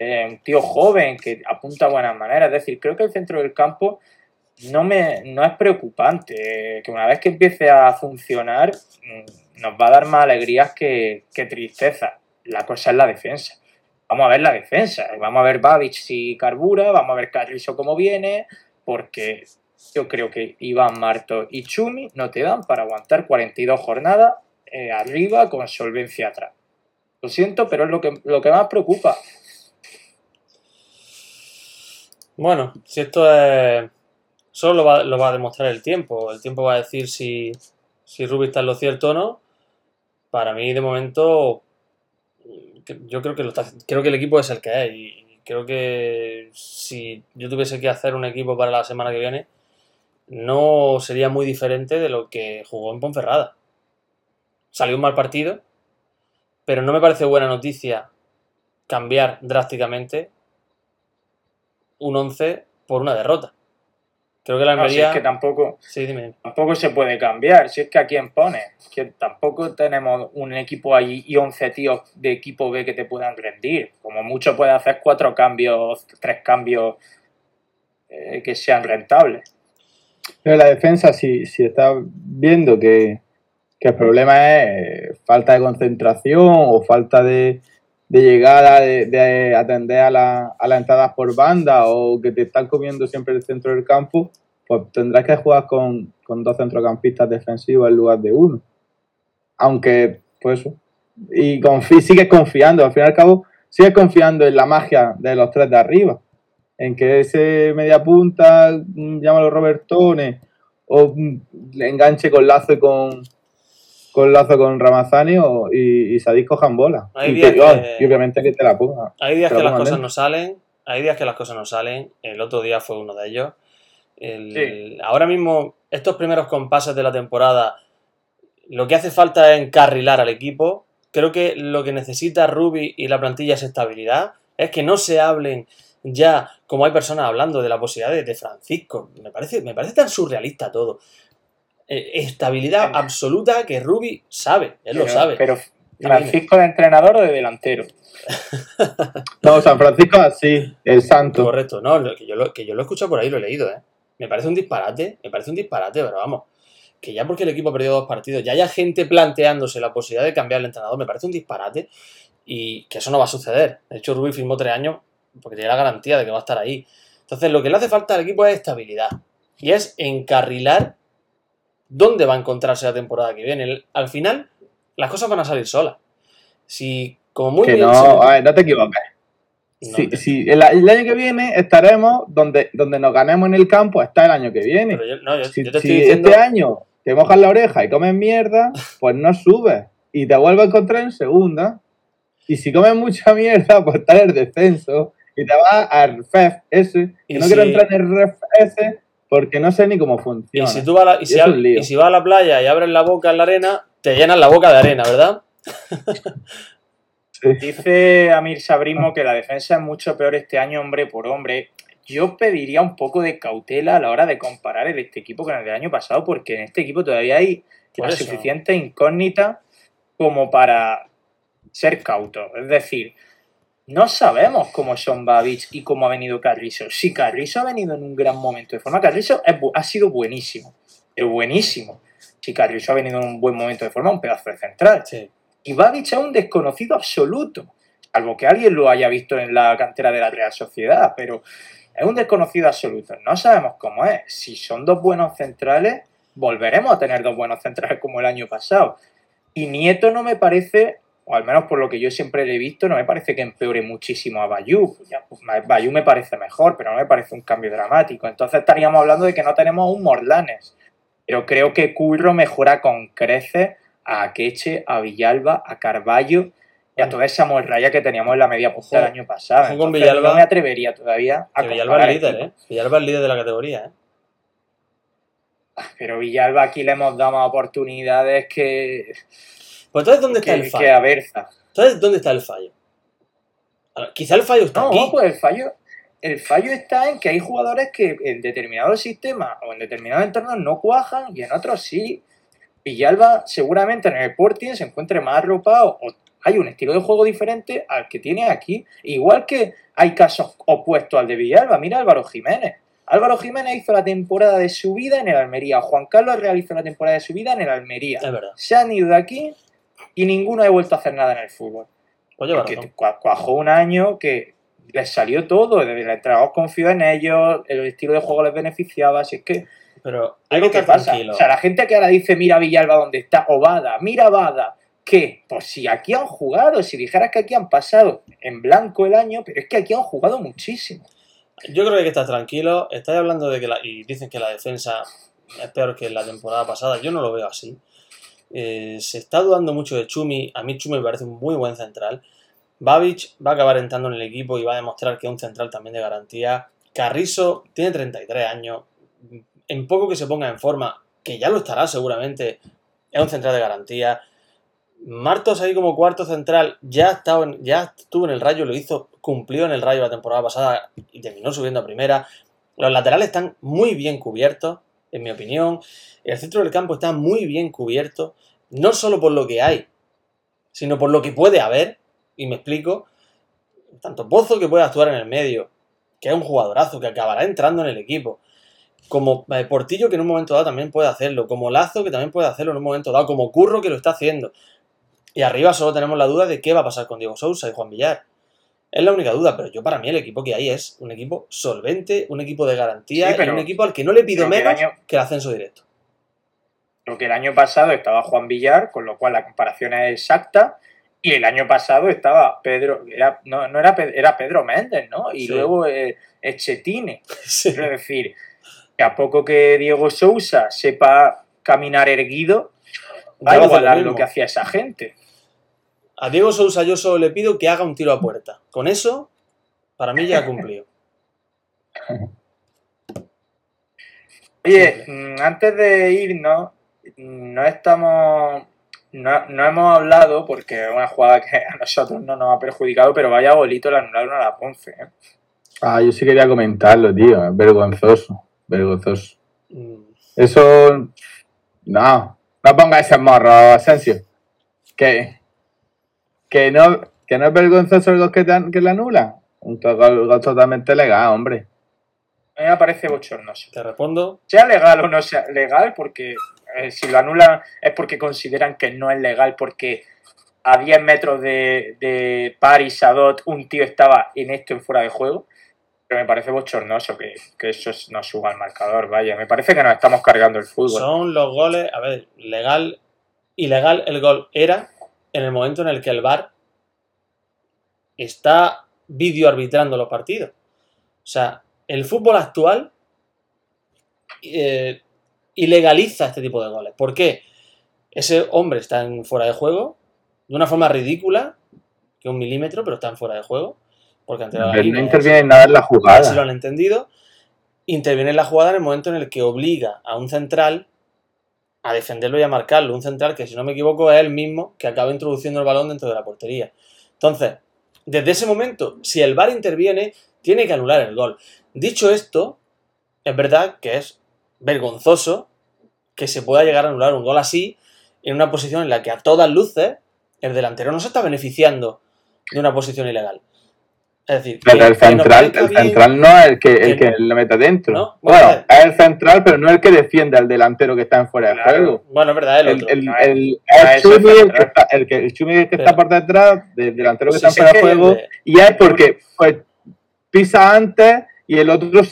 eh, un tío joven que apunta a buenas maneras. Es decir, creo que el centro del campo no, me, no es preocupante. eh, que una vez que empiece a funcionar, mm, nos va a dar más alegrías que, que tristeza. La cosa es la defensa vamos a ver la defensa. Vamos a ver Babic si carbura, vamos a ver Carrizo cómo viene, porque yo creo que Iván Marto y Chumi no te dan para aguantar 42 jornadas eh, arriba con solvencia atrás. Lo siento, pero es lo que, lo que más preocupa. Bueno, si esto es. Solo lo va, a demostrar el tiempo. El tiempo va a decir si, si Rubi está en lo cierto o no. Para mí, de momento, yo creo que, lo está- creo que el equipo es el que es. Y creo que si yo tuviese que hacer un equipo para la semana que viene, no sería muy diferente de lo que jugó en Ponferrada. Salió un mal partido, pero no me parece buena noticia cambiar drásticamente un 11 por una derrota. Creo que la No, si Almería. es que tampoco, Sí, dime. tampoco se puede cambiar. Si es que a quién pone. Que tampoco tenemos un equipo ahí y 11 tíos de equipo B que te puedan rendir. Como mucho puede hacer cuatro cambios, tres cambios eh, que sean rentables. Pero la defensa, si, si está viendo que, que el problema es falta de concentración o falta de, de llegada, de, de atender a, la, a las entradas por banda o que te están comiendo siempre el centro del campo, pues tendrás que jugar con, con dos centrocampistas defensivos en lugar de uno. Aunque, pues eso. Y sigues confiando, al fin y al cabo, sigues confiando en la magia de los tres de arriba en que ese media punta, llámalo Robertone, o enganche con Lazo con, con Lazo con Ramazani o, y, y Sadik cojan bola. Hay Y, días oh, que- y obviamente que te la ponga. Hay días que las cosas dentro. no salen, hay días que las cosas no salen. El otro día fue uno de ellos. El- Sí. Ahora mismo, estos primeros compases de la temporada, lo que hace falta es encarrilar al equipo. Creo que lo que necesita Ruby y la plantilla es estabilidad. Es que no se hablen ya, como hay personas hablando de la posibilidad de, de Francisco. Me parece, me parece tan surrealista todo. Eh, estabilidad absoluta que Ruby sabe, él lo sabe. Pero. Francisco de entrenador o de delantero. No, San Francisco así, el santo. Correcto, no, lo- que yo, lo, que yo lo he escuchado por ahí, lo he leído, ¿eh? Me parece un disparate, me parece un disparate, pero vamos, que ya porque el equipo ha perdido dos partidos, ya haya gente planteándose la posibilidad de cambiar el entrenador, me parece un disparate y que eso no va a suceder. De hecho, Rubí firmó tres años porque tiene la garantía de que va a estar ahí. Entonces, lo que le hace falta al equipo es estabilidad y es encarrilar dónde va a encontrarse la temporada que viene. Al final, las cosas van a salir solas. Si, como muy que bien no, se- a ver, no te equivoques. No, Si, te- si el, el año que viene estaremos donde, donde nos ganemos en el campo, está el año que viene. pero yo, no, yo- Si, yo te si estoy diciendo... este año te mojas la oreja y comes mierda, pues no subes. Y te vuelves a encontrar en segunda. Y si comes mucha mierda, pues estás en el descenso. Y te vas al REF ese. Y Y no quiero si- entrar en el REF ese porque no sé ni cómo Y funciona. si tú vas a la, y si Y a- un lío. y si vas a la playa y abres la boca en la arena, te llenas la boca de arena, ¿verdad? Sí. Dice Amir Sabrimo que la defensa es mucho peor este año, hombre por hombre. Yo pediría un poco de cautela a la hora de comparar el, este equipo con el del año pasado, porque en este equipo todavía hay la suficiente incógnita como para ser cautos. Es decir, no sabemos cómo son Babich y cómo ha venido Carrizo. Si Carrizo ha venido en un gran momento de forma, Carrizo es ha sido buenísimo, pero buenísimo. Si Carrizo ha venido en un buen momento de forma, un pedazo de central. Sí. Y Babic es un desconocido absoluto, salvo que alguien lo haya visto en la cantera de la Real Sociedad, pero es un desconocido absoluto. No sabemos cómo es. Si son dos buenos centrales, volveremos a tener dos buenos centrales como el año pasado. Y Nieto no me parece, o al menos por lo que yo siempre le he visto, no me parece que empeore muchísimo a Bayú. Ya, pues, Bayú me parece mejor, pero no me parece un cambio dramático. Entonces estaríamos hablando de que no tenemos un Morlanes. Pero creo que Curro mejora con creces a Akeche, a Villalba, a Carballo y a toda esa morralla que teníamos en la media punta del año pasado. con Villalba, no me atrevería todavía a Que Villalba es líder. ¿eh? Villalba es líder de la categoría, ¿eh? Pero Villalba aquí le hemos dado más oportunidades que, Pues entonces, ¿dónde está que, el fallo? Entonces, ¿dónde está el fallo? Quizá el fallo está No, aquí. pues el fallo, el fallo está en que hay jugadores que en determinados sistemas o en determinados entornos no cuajan y en otros sí. Villalba seguramente en el Sporting se encuentre más arropado o hay un estilo de juego diferente al que tiene aquí. Igual que hay casos opuestos al de Villalba. Mira Álvaro Jiménez. Álvaro Jiménez hizo la temporada de su vida en el Almería. Juan Carlos realizó la temporada de su vida en el Almería. Es verdad. Se han ido de aquí y ninguno ha vuelto a hacer nada en el fútbol. Pues razón. cua- cuajó un año que les salió todo, desde el entrenador confió en ellos, el estilo de juego les beneficiaba, así es que Pero hay algo que que pasa. tranquilo. O sea, la gente que ahora dice mira Villalba donde está, o Bada, mira Bada, ¿qué? Pues si aquí han jugado, si dijeras que aquí han pasado en blanco el año, pero es que aquí han jugado muchísimo. Yo creo que hay que estar tranquilo. Estáis hablando de que la, y dicen que la defensa es peor que la temporada pasada. Yo no lo veo así. Eh, se está dudando mucho de Chumi. A mí Chumi me parece un muy buen central. Babic va a acabar entrando en el equipo y va a demostrar que es un central también de garantía. Carrizo tiene 33 años. En poco que se ponga en forma, que ya lo estará seguramente, es un central de garantía. Martos ahí como cuarto central ya, en- ya estuvo en el Rayo, lo hizo, cumplió en el Rayo la temporada pasada y terminó subiendo a primera. Los laterales están muy bien cubiertos, en mi opinión. El centro del campo está muy bien cubierto, no solo por lo que hay, sino por lo que puede haber. Y me explico. Tanto Pozo que puede actuar en el medio, que es un jugadorazo, que acabará entrando en el equipo. Como eh, Portillo, que en un momento dado también puede hacerlo. Como Lazo, que también puede hacerlo en un momento dado. Como Curro, que lo está haciendo. Y arriba solo tenemos la duda de qué va a pasar con Diego Sousa y Juan Villar. Es la única duda, pero yo para mí el equipo que hay es un equipo solvente, un equipo de garantía Sí, y pero- un equipo al que no le pido pero que el menos año- que el ascenso directo. Lo que el año pasado estaba Juan Villar, con lo cual la comparación es exacta. Y el año pasado estaba Pedro, era, no, no era, era Pedro Méndez, ¿no? Y Sí. luego eh, Echetine. Sí. Decir, que a poco que Diego Sousa sepa caminar erguido, va a lo igualar lo que hacía esa gente. A Diego Sousa yo solo le pido que haga un tiro a puerta. Con eso, para mí ya ha cumplido. Oye, mm, antes de irnos, mm, no estamos. No, no hemos hablado, porque es una jugada que a nosotros no nos ha perjudicado, pero vaya bolito le anularon a la Ponce. ¿eh? Ah, yo sí quería comentarlo, tío. Es vergonzoso. Vergonzoso. Mm, Eso. No. No ponga ese morro, Asensio. Que. Que no, que no es vergonzoso el gol que, te que le anula. Un gol, gol totalmente legal, hombre. A mí me parece bochornoso. Te respondo. Sea legal o no sea legal, porque eh, si lo anulan es porque consideran que no es legal, porque a 10 metros de, de Paris Sadot un tío estaba en esto en fuera de juego. Pero me parece bochornoso que, que eso no suba al marcador, vaya. Me parece que nos estamos cargando el fútbol. Son los goles, a ver, legal, ilegal el gol era en el momento en el que el VAR está video arbitrando los partidos. O sea, el fútbol actual eh, ilegaliza este tipo de goles. ¿Por qué? Ese hombre está en fuera de juego de una forma ridícula, que un milímetro, pero está en fuera de juego. Porque ante la Pero no interviene en nada en la a ver si lo jugada. han entendido, interviene en la jugada en el momento en el que obliga a un central a defenderlo y a marcarlo. Un central que, si no me equivoco, es el mismo que acaba introduciendo el balón dentro de la portería. Entonces, desde ese momento, si el VAR interviene, tiene que anular el gol. Dicho esto, es verdad que es vergonzoso que se pueda llegar a anular un gol así en una posición en la que a todas luces el delantero no se está beneficiando de una posición ilegal. Es decir, Pero que- el central, el bien- central no es el que, el que- lo mete dentro. ¿No? Bueno, Bueno, es el central, pero no el que defiende al delantero que está en fuera de juego. Bueno, es verdad, el El, otro. el, el, el es el Chumi, el que está, el que, el Chumi que Pero- está por detrás del delantero que Sí, está en fuera de juego. Y es porque pues, pisa antes y el otro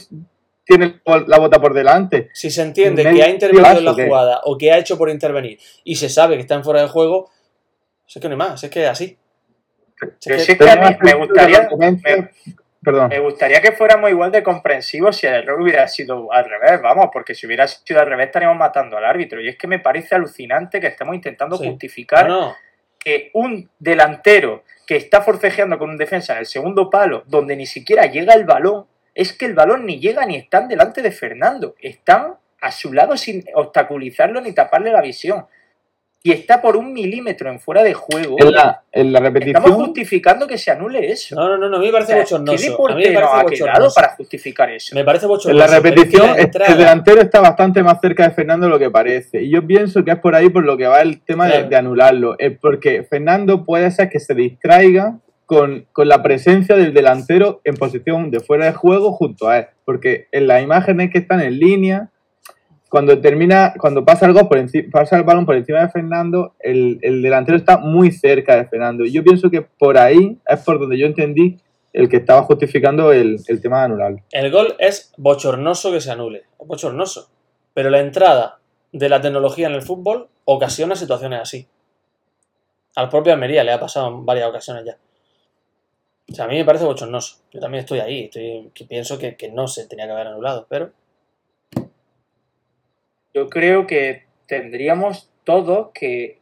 tiene la bota por delante. Si se entiende que ha intervenido en la jugada o que ha hecho por intervenir y se sabe que está en fuera de juego, es que no hay más, es que es así. Que- si es que a mí me gustaría, me- Perdón. me gustaría que fuéramos igual de comprensivos si el error hubiera sido al revés, vamos, porque si hubiera sido al revés estaríamos matando al árbitro. Y es que me parece alucinante que estemos intentando Sí. justificar No, no, que un delantero que está forcejeando con un defensa en el segundo palo, donde ni siquiera llega el balón, es que el balón ni llega ni están delante de Fernando, están a su lado sin obstaculizarlo ni taparle la visión. Y está por un milímetro en fuera de juego. En la, en la Estamos justificando que se anule eso. no, no, no, no, a mí me O parece sea, ¿Qué bochornoso. A mí deporte me nos parece ha quedado bochornoso. para justificar eso? Me parece bochornoso. en la pero es que repetición, la el entrada- delantero está bastante más cerca de Fernando de lo que parece. Y yo pienso que es por ahí por lo que va el tema de, anularlo. Es porque Fernando puede ser que se distraiga con, con la presencia del delantero en posición de fuera de juego junto a él. Porque en las imágenes que están en línea, cuando termina, cuando pasa el gol por pasa el balón por encima de Fernando, el, el delantero está muy cerca de Fernando. Yo pienso que por ahí es por donde yo entendí el que estaba justificando el, tema de anularlo. El gol es bochornoso que se anule. Bochornoso. Pero la entrada de la tecnología en el fútbol ocasiona situaciones así. Al propio Almería le ha pasado en varias ocasiones ya. O sea, a mí me parece bochornoso. Yo también estoy ahí. Estoy, que pienso que no se tenía que haber anulado. Pero Yo creo que tendríamos todos que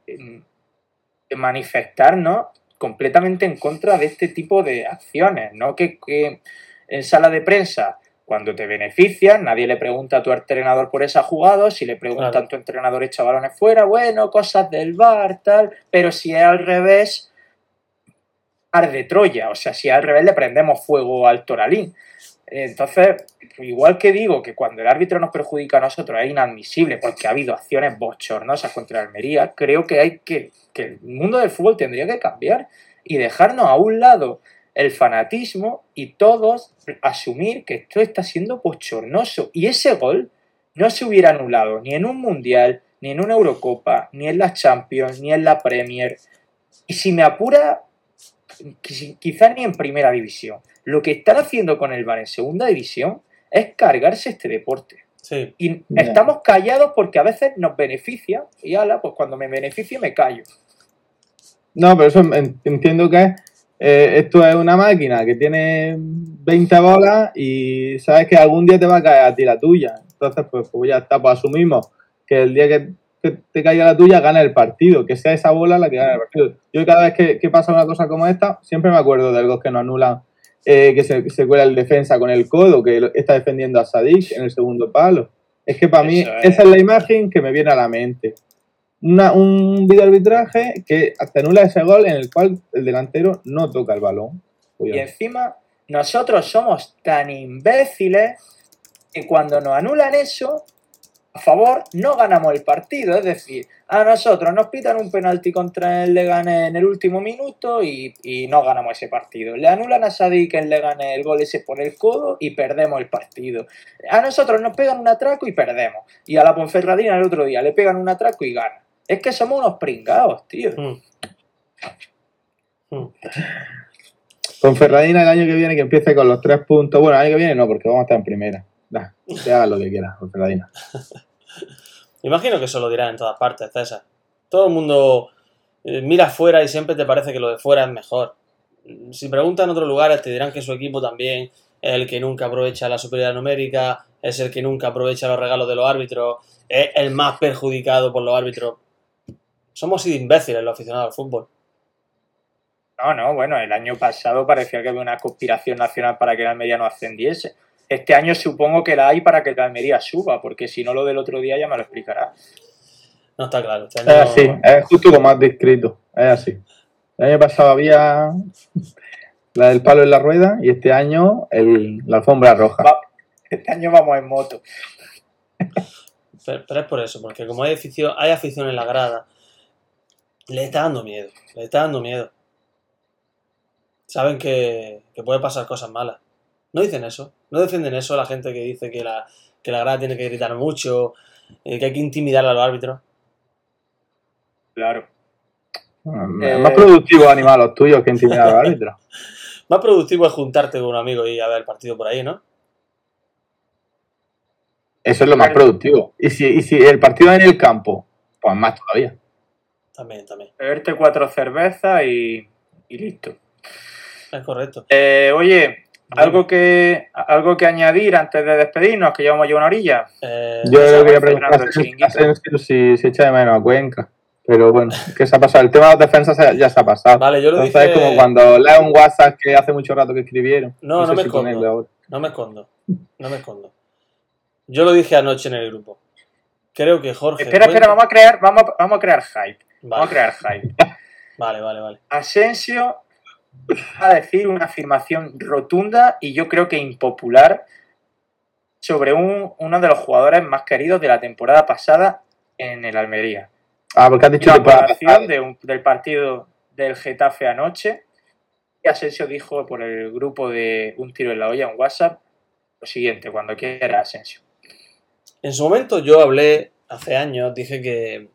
que manifestarnos completamente en contra de este tipo de acciones, ¿no? Que, que en sala de prensa, cuando te benefician, nadie le pregunta a tu entrenador por esa jugada, si le preguntan Claro. a tu entrenador echa balones fuera, bueno, cosas del bar, tal, pero si es al revés, arde Troya, o sea, si es al revés le prendemos fuego al Toralín. Entonces, igual que digo que cuando el árbitro nos perjudica a nosotros es inadmisible porque ha habido acciones bochornosas contra Almería, creo que hay que, que el mundo del fútbol tendría que cambiar y dejarnos a un lado el fanatismo y todos asumir que esto está siendo bochornoso. Y ese gol no se hubiera anulado ni en un Mundial, ni en una Eurocopa, ni en la Champions, ni en la Premier. Y si me apura, quizás ni en primera división. Lo que están haciendo con el VAR en segunda división es cargarse este deporte. Sí. Y estamos callados porque a veces nos beneficia y ala, pues cuando me beneficia me callo. No, pero eso en- entiendo que eh, esto es una máquina que tiene 20 bolas y sabes que algún día te va a caer a ti la tuya. Entonces, pues, pues ya está, pues asumimos que el día que, que te caiga la tuya gana el partido, que sea esa bola la que gana el partido. Yo cada vez que, que pasa una cosa como esta, siempre me acuerdo de algo que nos anulan, eh, que se, se cuela el defensa con el codo, que está defendiendo a Sadik en el segundo palo. Es que para mí es. esa es la imagen que me viene a la mente una- un videoarbitraje que te anula ese gol en el cual el delantero no toca el balón. Y encima, nosotros somos tan imbéciles que cuando nos anulan eso, a favor, no ganamos el partido. Es decir, a nosotros nos pitan un penalti contra el Leganés en el último minuto y, y no ganamos ese partido. Le anulan a Sadik el Leganés el gol ese por el codo y perdemos el partido. A nosotros nos pegan un atraco y perdemos. Y a la Ponferradina el otro día le pegan un atraco y ganan. Es que somos unos pringados, tío. Mm. Mm. Con Ferradina el año que viene que empiece con los tres puntos. Bueno, el año que viene no, porque vamos a estar en primera. Que haga lo que quiera Ferradina. Imagino que eso lo dirán en todas partes, César. Todo el mundo eh, mira afuera y siempre te parece que lo de fuera es mejor. Si preguntan en otros lugares, te dirán que su equipo también es el que nunca aprovecha la superioridad numérica, es el que nunca aprovecha los regalos de los árbitros, es el más perjudicado por los árbitros. Somos imbéciles los aficionados al fútbol. No, no, bueno, el año pasado parecía que había una conspiración nacional para que el Almería no ascendiese. Este año supongo que la hay para que el Almería suba, porque si no lo del otro día ya me lo explicará. No está claro. Este Es así, es justo como has descrito. Es así. El año pasado había la del palo en la rueda y este año el, la alfombra roja. Va- Este año vamos en moto. Pero, pero es por eso, porque como hay afición, hay afición en la grada, le está dando miedo, le está dando miedo. Saben que, que puede pasar cosas malas. No dicen eso, no defienden eso la gente que dice que la, que la grada tiene que gritar mucho, eh, que hay que intimidar a los árbitros. Claro. Es más productivo animar a los tuyos que intimidar a los árbitros. Más productivo es juntarte con un amigo y a ver el partido por ahí, ¿no? Eso es lo más Claro. productivo. Y si, y si el partido es en el campo, pues más todavía. También, también. Beberte cuatro cervezas y, y listo. Es correcto. Eh, oye, ¿algo que, ¿algo que añadir antes de despedirnos? Que llevamos ya una orilla. Eh, Yo le quería preguntar a si se echa de menos a Cuenca. Pero bueno, ¿qué se ha pasado? El tema de las defensas ya se ha pasado. Vale, yo lo Entonces dije... es como cuando leo un WhatsApp que hace mucho rato que escribieron. No, no sé me si escondo. ahora. No me escondo. No me escondo. Yo lo dije anoche en el grupo. Creo que Jorge. Espera, espera, vamos a crear, vamos, a- vamos a crear hype. Vamos a crear hype. vale, vale, vale. Asensio a decir una afirmación rotunda y yo creo que impopular sobre un- uno de los jugadores más queridos de la temporada pasada en el Almería. Ah, porque has dicho la de un- del partido del Getafe anoche. Y Asensio dijo por el grupo de Un Tiro en la Olla en WhatsApp lo siguiente, cuando quiera Asensio. En su momento yo hablé, hace años, dije que,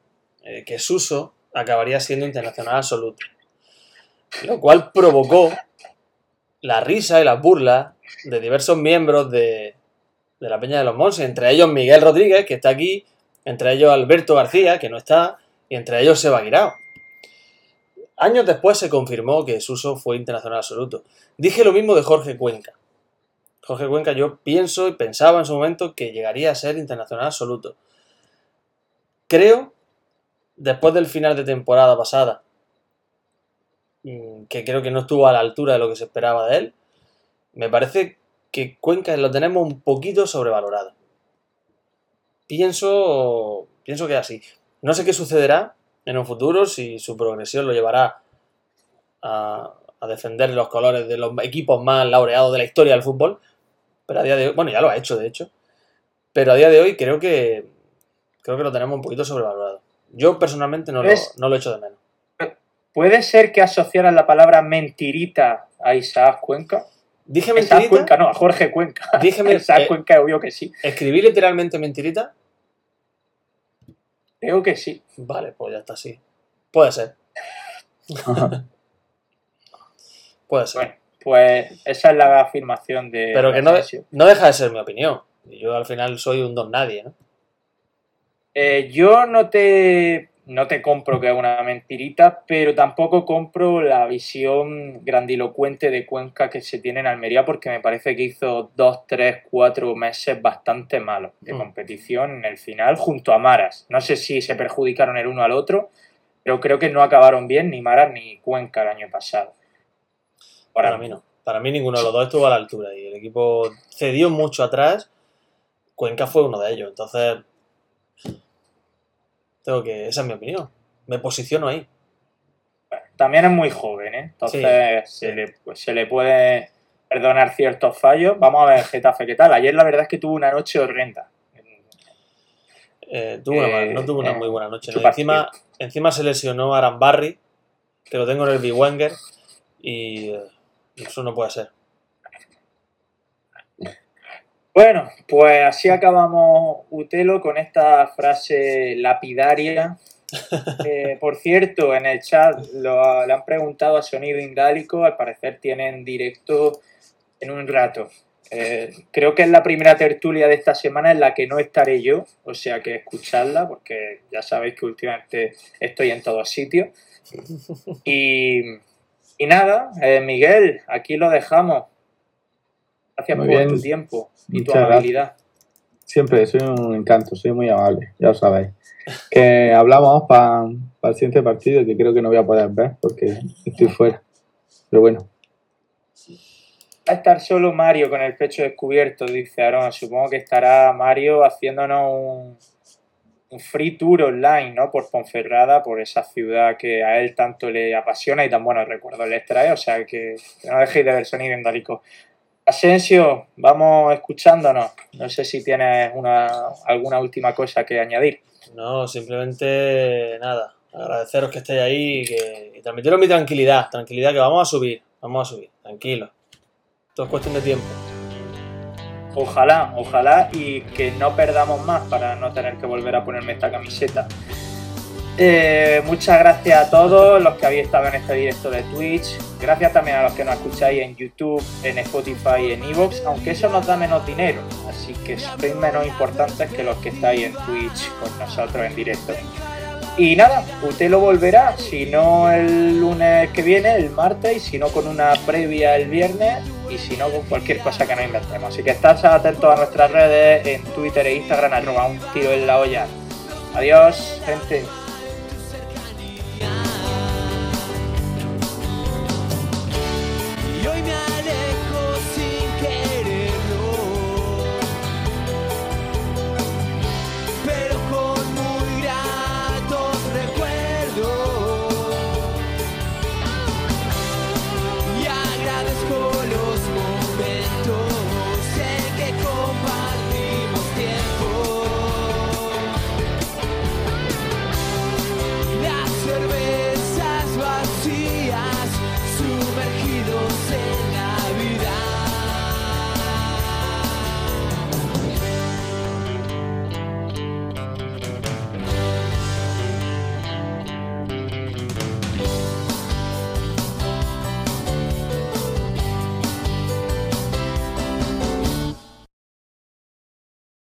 eh, que Suso acabaría siendo internacional absoluto. Lo cual provocó la risa y las burlas de diversos miembros de, de la Peña de los Monses, entre ellos Miguel Rodríguez, que está aquí, entre ellos Alberto García, que no está, y entre ellos Seba Guirao. Años después se confirmó que Suso fue internacional absoluto. Dije lo mismo de Jorge Cuenca. Jorge Cuenca yo pienso y pensaba en su momento que llegaría a ser internacional absoluto. Creo, después del final de temporada pasada, que creo que no estuvo a la altura de lo que se esperaba de él, me parece que Cuenca lo tenemos un poquito sobrevalorado. Pienso, pienso que es así. No sé qué sucederá en un futuro, si su progresión lo llevará a, a defender los colores de los equipos más laureados de la historia del fútbol, Pero a día de hoy, bueno, ya lo ha hecho, de hecho. Pero a día de hoy creo que creo que lo tenemos un poquito sobrevalorado. Yo personalmente no, lo, no lo echo de menos. ¿Puede ser que asociaran la palabra mentirita a Isaac Cuenca? Dije Isaac mentirita. Cuenca, no, a Jorge Cuenca. Dije Isaac eh, Cuenca, obvio que sí. Escribí literalmente mentirita. Creo que sí. Vale, pues ya está así. Puede ser. Puede ser. Bueno, pues esa es la afirmación de. Pero que no, no deja de ser mi opinión. Yo al final soy un don nadie, ¿no? Eh, yo no te, no te compro que es una mentirita, pero tampoco compro la visión grandilocuente de Cuenca que se tiene en Almería, porque me parece que hizo dos, tres, cuatro meses bastante malos de Mm. competición en el final, junto a Maras. No sé si se perjudicaron el uno al otro, pero creo que no acabaron bien ni Maras ni Cuenca el año pasado. Ahora Para mí no. Para mí ninguno de los dos estuvo a la altura y el equipo cedió mucho atrás. Cuenca fue uno de ellos. Entonces, tengo que. Esa es mi opinión. Me posiciono ahí. También es muy joven, ¿eh? Entonces Sí, se, sí. Le, pues, se le puede perdonar ciertos fallos. Vamos a ver Getafe qué tal. Ayer la verdad es que tuvo una noche horrenda. Eh, tuvo Eh, no tuvo una eh, muy buena noche. Encima, encima se lesionó a Arambarri, que lo tengo en el Big Wenger, y eh, eso no puede ser. Bueno, pues así acabamos Utelo con esta frase lapidaria. Por cierto, en el chat lo- le han preguntado a Sonido Indálico, al parecer tienen directo en un rato. Eh, creo que es la primera tertulia de esta semana en la que no estaré yo, o sea que escuchadla, porque ya sabéis que últimamente estoy en todos sitios. Y, y nada, eh, Miguel, aquí lo dejamos. Gracias Muy por bien. tu tiempo y tu gracias. amabilidad. Siempre soy un encanto, soy muy amable, ya lo sabéis. Que hablamos para el siguiente partido, que creo que no voy a poder ver porque estoy fuera. Pero bueno, Va a estar solo Mario con el pecho descubierto, dice Aaron. Supongo que estará Mario haciéndonos un, un free tour online, ¿no? Por Ponferrada, por esa ciudad que a él tanto le apasiona y tan buenos recuerdos les trae. O sea que, no dejéis de ver sonido indálico. Asensio, vamos escuchándonos. No sé si tienes una, alguna última cosa que añadir. No, simplemente nada. Agradeceros que estéis ahí y, que, y transmitiros mi tranquilidad. Tranquilidad que vamos a subir. Vamos a subir. Tranquilo. Todo es cuestión de tiempo. Ojalá, ojalá y que no perdamos más para no tener que volver a ponerme esta camiseta. Eh, muchas gracias a todos los que habéis estado en este directo de Twitch. Gracias también a los que nos escucáis en YouTube, en Spotify y en Evox, aunque eso nos da menos dinero. Así que sois menos importantes que los que estáis en Twitch con nosotros en directo. Y nada, usted lo volverá, si no el lunes que viene, el martes, y si no con una previa el viernes, y si no con cualquier cosa que nos inventemos. Así que estad atentos a nuestras redes en Twitter e Instagram, arroba un tiro en la olla. Adiós, gente.